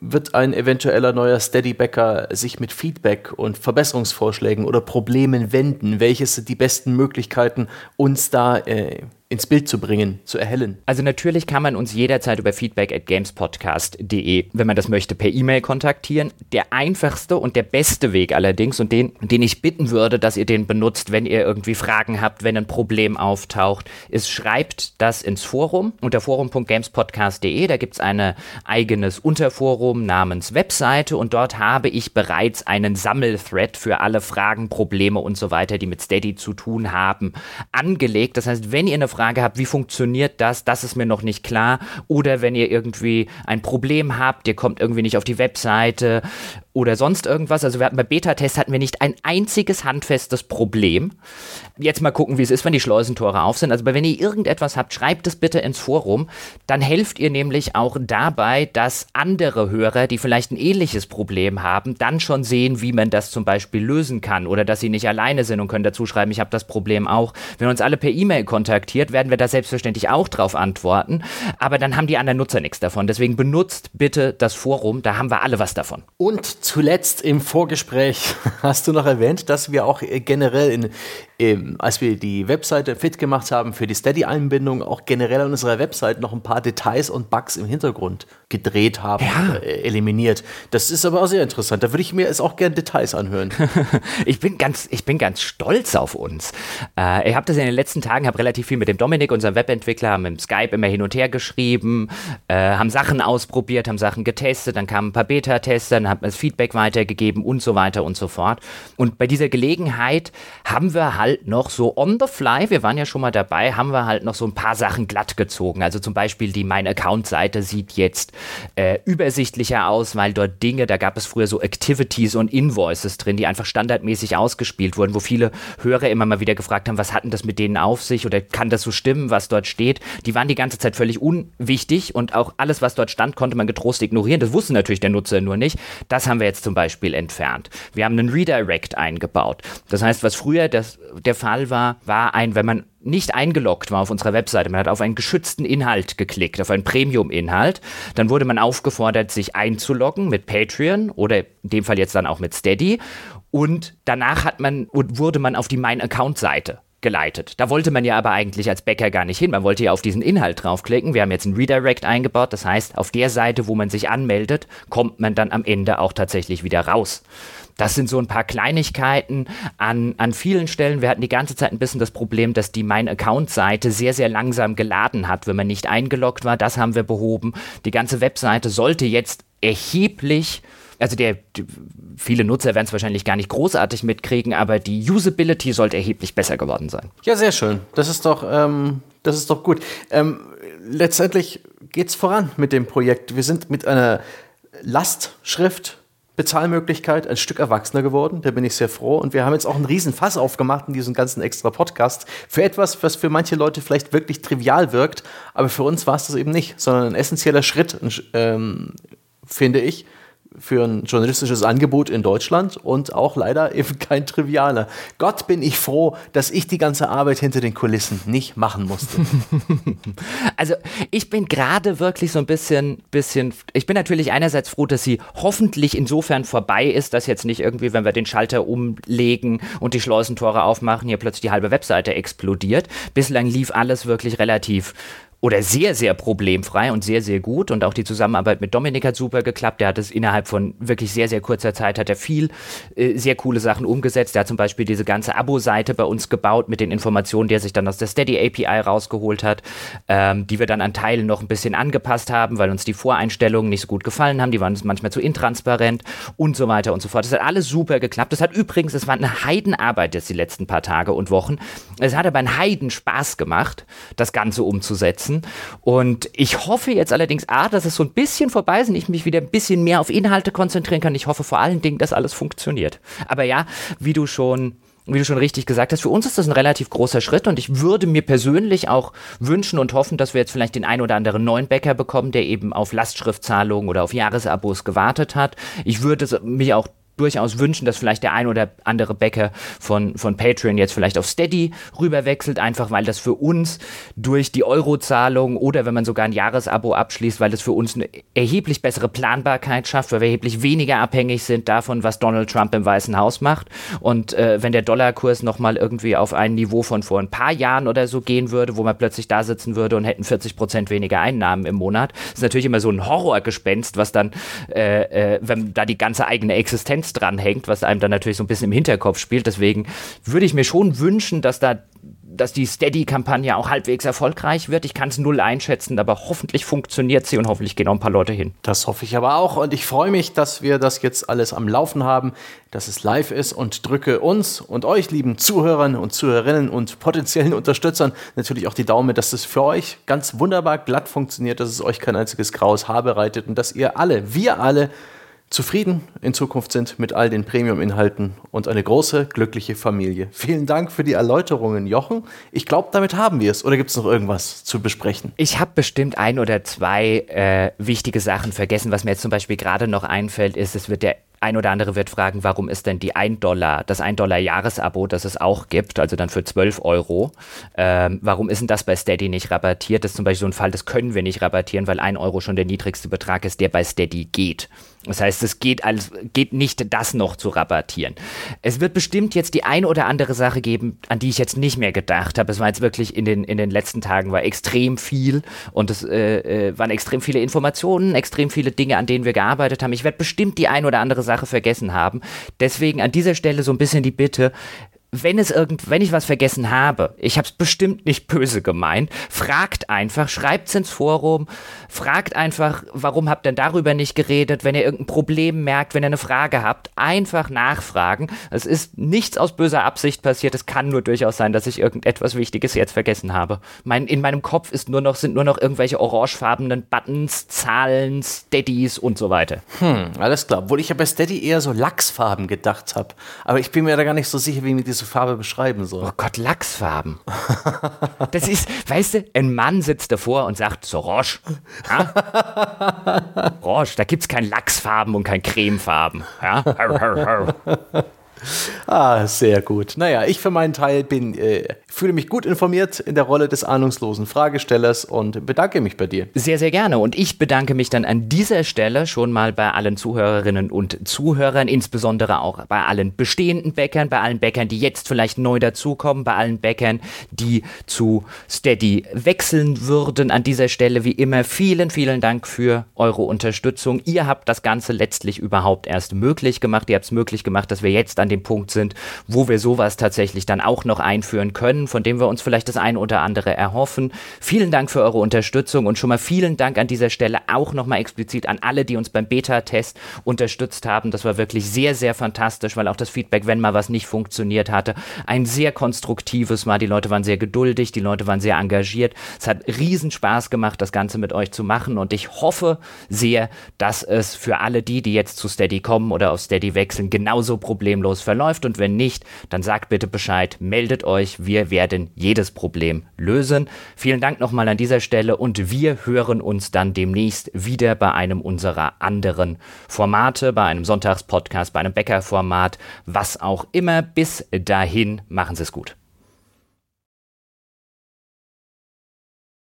wird ein eventueller neuer Steady-Backer sich mit Feedback und Verbesserungsvorschlägen oder Problemen wenden? Welches sind die besten Möglichkeiten, uns da äh, ins Bild zu bringen, zu erhellen? Also natürlich kann man uns jederzeit über feedback at gamespodcast.de, wenn man das möchte, per E-Mail kontaktieren. Der einfachste und der beste Weg allerdings und den, den ich bitten würde, dass ihr den benutzt, wenn ihr irgendwie Fragen habt, wenn ein Problem auftaucht, ist, schreibt das ins Forum unter forum.gamespodcast.de. Da gibt es ein eigenes Unterforum namens Webseite und dort habe ich bereits einen Sammelthread für alle Fragen, Probleme und so weiter, die mit Steady zu tun haben, angelegt. Das heißt, wenn ihr eine Frage habt, wie funktioniert das, das ist mir noch nicht klar. Oder wenn ihr irgendwie ein Problem habt, ihr kommt irgendwie nicht auf die Webseite oder sonst irgendwas. Also wir hatten bei Beta-Test hatten wir nicht ein einziges handfestes Problem. Jetzt mal gucken, wie es ist, wenn die Schleusentore auf sind. Also wenn ihr irgendetwas habt, schreibt es bitte ins Forum. Dann helft ihr nämlich auch dabei, dass andere Hörer, die vielleicht ein ähnliches Problem haben, dann schon sehen, wie man das zum Beispiel lösen kann oder dass sie nicht alleine sind und können dazu schreiben, ich habe das Problem auch. Wenn uns alle per E-Mail kontaktiert, werden wir da selbstverständlich auch drauf antworten. Aber dann haben die anderen Nutzer nichts davon. Deswegen benutzt bitte das Forum, da haben wir alle was davon. Und zuletzt im Vorgespräch hast du noch erwähnt, dass wir auch äh, generell, in, in, als wir die Webseite fit gemacht haben für die Steady-Einbindung, auch generell an unserer Webseite noch ein paar Details und Bugs im Hintergrund gedreht haben, ja. äh, eliminiert. Das ist aber auch sehr interessant. Da würde ich mir jetzt auch gerne Details anhören. ich, bin ganz, ich bin ganz stolz auf uns. Äh, ich habe das in den letzten Tagen, habe relativ viel mit dem Dominik, unserem Webentwickler, haben im Skype immer hin und her geschrieben, äh, haben Sachen ausprobiert, haben Sachen getestet, dann kamen ein paar Beta-Tester, dann haben wir das Feedback weitergegeben und so weiter und so fort. Und bei dieser Gelegenheit haben wir halt halt noch so on the fly, wir waren ja schon mal dabei, haben wir halt noch so ein paar Sachen glatt gezogen. Also zum Beispiel die Mein Account-Seite sieht jetzt äh, übersichtlicher aus, weil dort Dinge, da gab es früher so Activities und Invoices drin, die einfach standardmäßig ausgespielt wurden, wo viele Hörer immer mal wieder gefragt haben, was hatten das mit denen auf sich oder kann das so stimmen, was dort steht. Die waren die ganze Zeit völlig unwichtig und auch alles, was dort stand, konnte man getrost ignorieren. Das wusste natürlich der Nutzer nur nicht. Das haben wir jetzt zum Beispiel entfernt. Wir haben einen Redirect eingebaut. Das heißt, was früher das, der Fall war, war ein, wenn man nicht eingeloggt war auf unserer Webseite, man hat auf einen geschützten Inhalt geklickt, auf einen Premium-Inhalt, dann wurde man aufgefordert, sich einzuloggen mit Patreon oder in dem Fall jetzt dann auch mit Steady und danach hat man, wurde man auf die Mein Account-Seite geleitet. Da wollte man ja aber eigentlich als Bäcker gar nicht hin. Man wollte ja auf diesen Inhalt draufklicken. Wir haben jetzt ein Redirect eingebaut. Das heißt, auf der Seite, wo man sich anmeldet, kommt man dann am Ende auch tatsächlich wieder raus. Das sind so ein paar Kleinigkeiten an, an vielen Stellen. Wir hatten die ganze Zeit ein bisschen das Problem, dass die Mein Account-Seite sehr, sehr langsam geladen hat, wenn man nicht eingeloggt war. Das haben wir behoben. Die ganze Webseite sollte jetzt erheblich also der, viele Nutzer werden es wahrscheinlich gar nicht großartig mitkriegen, aber die Usability sollte erheblich besser geworden sein. Ja, sehr schön. Das ist doch, ähm, das ist doch gut. Ähm, letztendlich geht es voran mit dem Projekt. Wir sind mit einer Lastschrift Bezahlmöglichkeit ein Stück erwachsener geworden. Da bin ich sehr froh. Und wir haben jetzt auch einen riesen Fass aufgemacht in diesem ganzen extra Podcast für etwas, was für manche Leute vielleicht wirklich trivial wirkt. Aber für uns war es das eben nicht, sondern ein essentieller Schritt, ähm, finde ich, für ein journalistisches Angebot in Deutschland und auch leider eben kein trivialer. Gott bin ich froh, dass ich die ganze Arbeit hinter den Kulissen nicht machen musste. Also ich bin gerade wirklich so ein bisschen, bisschen, ich bin natürlich einerseits froh, dass sie hoffentlich insofern vorbei ist, dass jetzt nicht irgendwie, wenn wir den Schalter umlegen und die Schleusentore aufmachen, hier plötzlich die halbe Webseite explodiert. Bislang lief alles wirklich relativ oder sehr, sehr problemfrei und sehr, sehr gut. Und auch die Zusammenarbeit mit Dominik hat super geklappt. Der hat es innerhalb von wirklich sehr, sehr kurzer Zeit, hat er viel äh, sehr coole Sachen umgesetzt. Der hat zum Beispiel diese ganze Abo-Seite bei uns gebaut mit den Informationen, die er sich dann aus der Steady API rausgeholt hat, ähm, die wir dann an Teilen noch ein bisschen angepasst haben, weil uns die Voreinstellungen nicht so gut gefallen haben. Die waren manchmal zu intransparent und so weiter und so fort. Das hat alles super geklappt. Das hat übrigens, es war eine Heidenarbeit jetzt die letzten paar Tage und Wochen. Es hat aber einen Heiden Spaß gemacht, das Ganze umzusetzen lassen. Und ich hoffe jetzt allerdings, A, dass es so ein bisschen vorbei ist und ich mich wieder ein bisschen mehr auf Inhalte konzentrieren kann. Ich hoffe vor allen Dingen, dass alles funktioniert. Aber ja, wie du schon wie du schon richtig gesagt hast, für uns ist das ein relativ großer Schritt und ich würde mir persönlich auch wünschen und hoffen, dass wir jetzt vielleicht den ein oder anderen neuen Bäcker bekommen, der eben auf Lastschriftzahlungen oder auf Jahresabos gewartet hat. Ich würde mich auch durchaus wünschen, dass vielleicht der ein oder andere Bäcker von, von Patreon jetzt vielleicht auf Steady rüberwechselt, einfach weil das für uns durch die Eurozahlung oder wenn man sogar ein Jahresabo abschließt, weil das für uns eine erheblich bessere Planbarkeit schafft, weil wir erheblich weniger abhängig sind davon, was Donald Trump im Weißen Haus macht. Und äh, wenn der Dollarkurs nochmal irgendwie auf ein Niveau von vor ein paar Jahren oder so gehen würde, wo man plötzlich da sitzen würde und hätten 40 Prozent weniger Einnahmen im Monat, ist natürlich immer so ein Horrorgespenst, was dann, äh, äh, wenn da die ganze eigene Existenz Konkurrenz dranhängt, was einem dann natürlich so ein bisschen im Hinterkopf spielt. Deswegen würde ich mir schon wünschen, dass da dass die Steady-Kampagne auch halbwegs erfolgreich wird. Ich kann es null einschätzen, aber hoffentlich funktioniert sie und hoffentlich gehen auch ein paar Leute hin. Das hoffe ich aber auch und ich freue mich, dass wir das jetzt alles am Laufen haben, dass es live ist und drücke uns und euch, lieben Zuhörern und Zuhörerinnen und potenziellen Unterstützern, natürlich auch die Daumen, dass es für euch ganz wunderbar glatt funktioniert, dass es euch kein einziges graues Haar bereitet und dass ihr alle, wir alle, zufrieden in Zukunft sind mit all den Premium-Inhalten und eine große, glückliche Familie. Vielen Dank für die Erläuterungen, Jochen. Ich glaube, damit haben wir es. Oder gibt es noch irgendwas zu besprechen? Ich habe bestimmt ein oder zwei äh, wichtige Sachen vergessen. Was mir jetzt zum Beispiel gerade noch einfällt, ist, es wird der ein oder andere wird fragen, warum ist denn die 1 Dollar, das 1 Dollar Jahresabo, das es auch gibt, also dann für 12 Euro, ähm, warum ist denn das bei Steady nicht rabattiert? Das ist zum Beispiel so ein Fall, das können wir nicht rabattieren, weil 1 Euro schon der niedrigste Betrag ist, der bei Steady geht. Das heißt, es geht, als, geht nicht, das noch zu rabattieren. Es wird bestimmt jetzt die ein oder andere Sache geben, an die ich jetzt nicht mehr gedacht habe. Es war jetzt wirklich in den, in den letzten Tagen war extrem viel und es äh, äh, waren extrem viele Informationen, extrem viele Dinge, an denen wir gearbeitet haben. Ich werde bestimmt die ein oder andere Sache vergessen haben. Deswegen an dieser Stelle so ein bisschen die Bitte, wenn es irgend, wenn ich was vergessen habe, ich habe es bestimmt nicht böse gemeint, fragt einfach, schreibt's ins Forum, fragt einfach, warum habt ihr darüber nicht geredet, wenn ihr irgendein Problem merkt, wenn ihr eine Frage habt, einfach nachfragen. Es ist nichts aus böser Absicht passiert, es kann nur durchaus sein, dass ich irgendetwas Wichtiges jetzt vergessen habe. Mein, in meinem Kopf ist nur noch, sind nur noch irgendwelche orangefarbenen Buttons, Zahlen, Steadies und so weiter. Hm, alles klar. Obwohl ich ja bei Steady eher so Lachsfarben gedacht habe. Aber ich bin mir da gar nicht so sicher, wie ich mir diese Farbe beschreiben soll. Oh Gott, Lachsfarben. das ist, weißt du, ein Mann sitzt davor und sagt, so Roche, ja? Roche, da gibt's kein Lachsfarben und kein Cremefarben. Ja? Ah, sehr gut. Naja, ich für meinen Teil bin, äh, fühle mich gut informiert in der Rolle des ahnungslosen Fragestellers und bedanke mich bei dir. Sehr, sehr gerne. Und ich bedanke mich dann an dieser Stelle schon mal bei allen Zuhörerinnen und Zuhörern, insbesondere auch bei allen bestehenden Bäckern, bei allen Bäckern, die jetzt vielleicht neu dazukommen, bei allen Bäckern, die zu Steady wechseln würden. An dieser Stelle wie immer vielen, vielen Dank für eure Unterstützung. Ihr habt das Ganze letztlich überhaupt erst möglich gemacht. Ihr habt es möglich gemacht, dass wir jetzt an dem Punkt sind, wo wir sowas tatsächlich dann auch noch einführen können, von dem wir uns vielleicht das ein oder andere erhoffen. Vielen Dank für eure Unterstützung und schon mal vielen Dank an dieser Stelle auch nochmal explizit an alle, die uns beim Beta-Test unterstützt haben. Das war wirklich sehr, sehr fantastisch, weil auch das Feedback, wenn mal was nicht funktioniert hatte, ein sehr konstruktives war. Die Leute waren sehr geduldig, die Leute waren sehr engagiert. Es hat riesen Spaß gemacht, das Ganze mit euch zu machen und ich hoffe sehr, dass es für alle die, die jetzt zu Steady kommen oder auf Steady wechseln, genauso problemlos verläuft und wenn nicht, dann sagt bitte Bescheid, meldet euch, wir werden jedes Problem lösen. Vielen Dank nochmal an dieser Stelle und wir hören uns dann demnächst wieder bei einem unserer anderen Formate, bei einem Sonntagspodcast, bei einem Bäckerformat, was auch immer. Bis dahin, machen Sie es gut.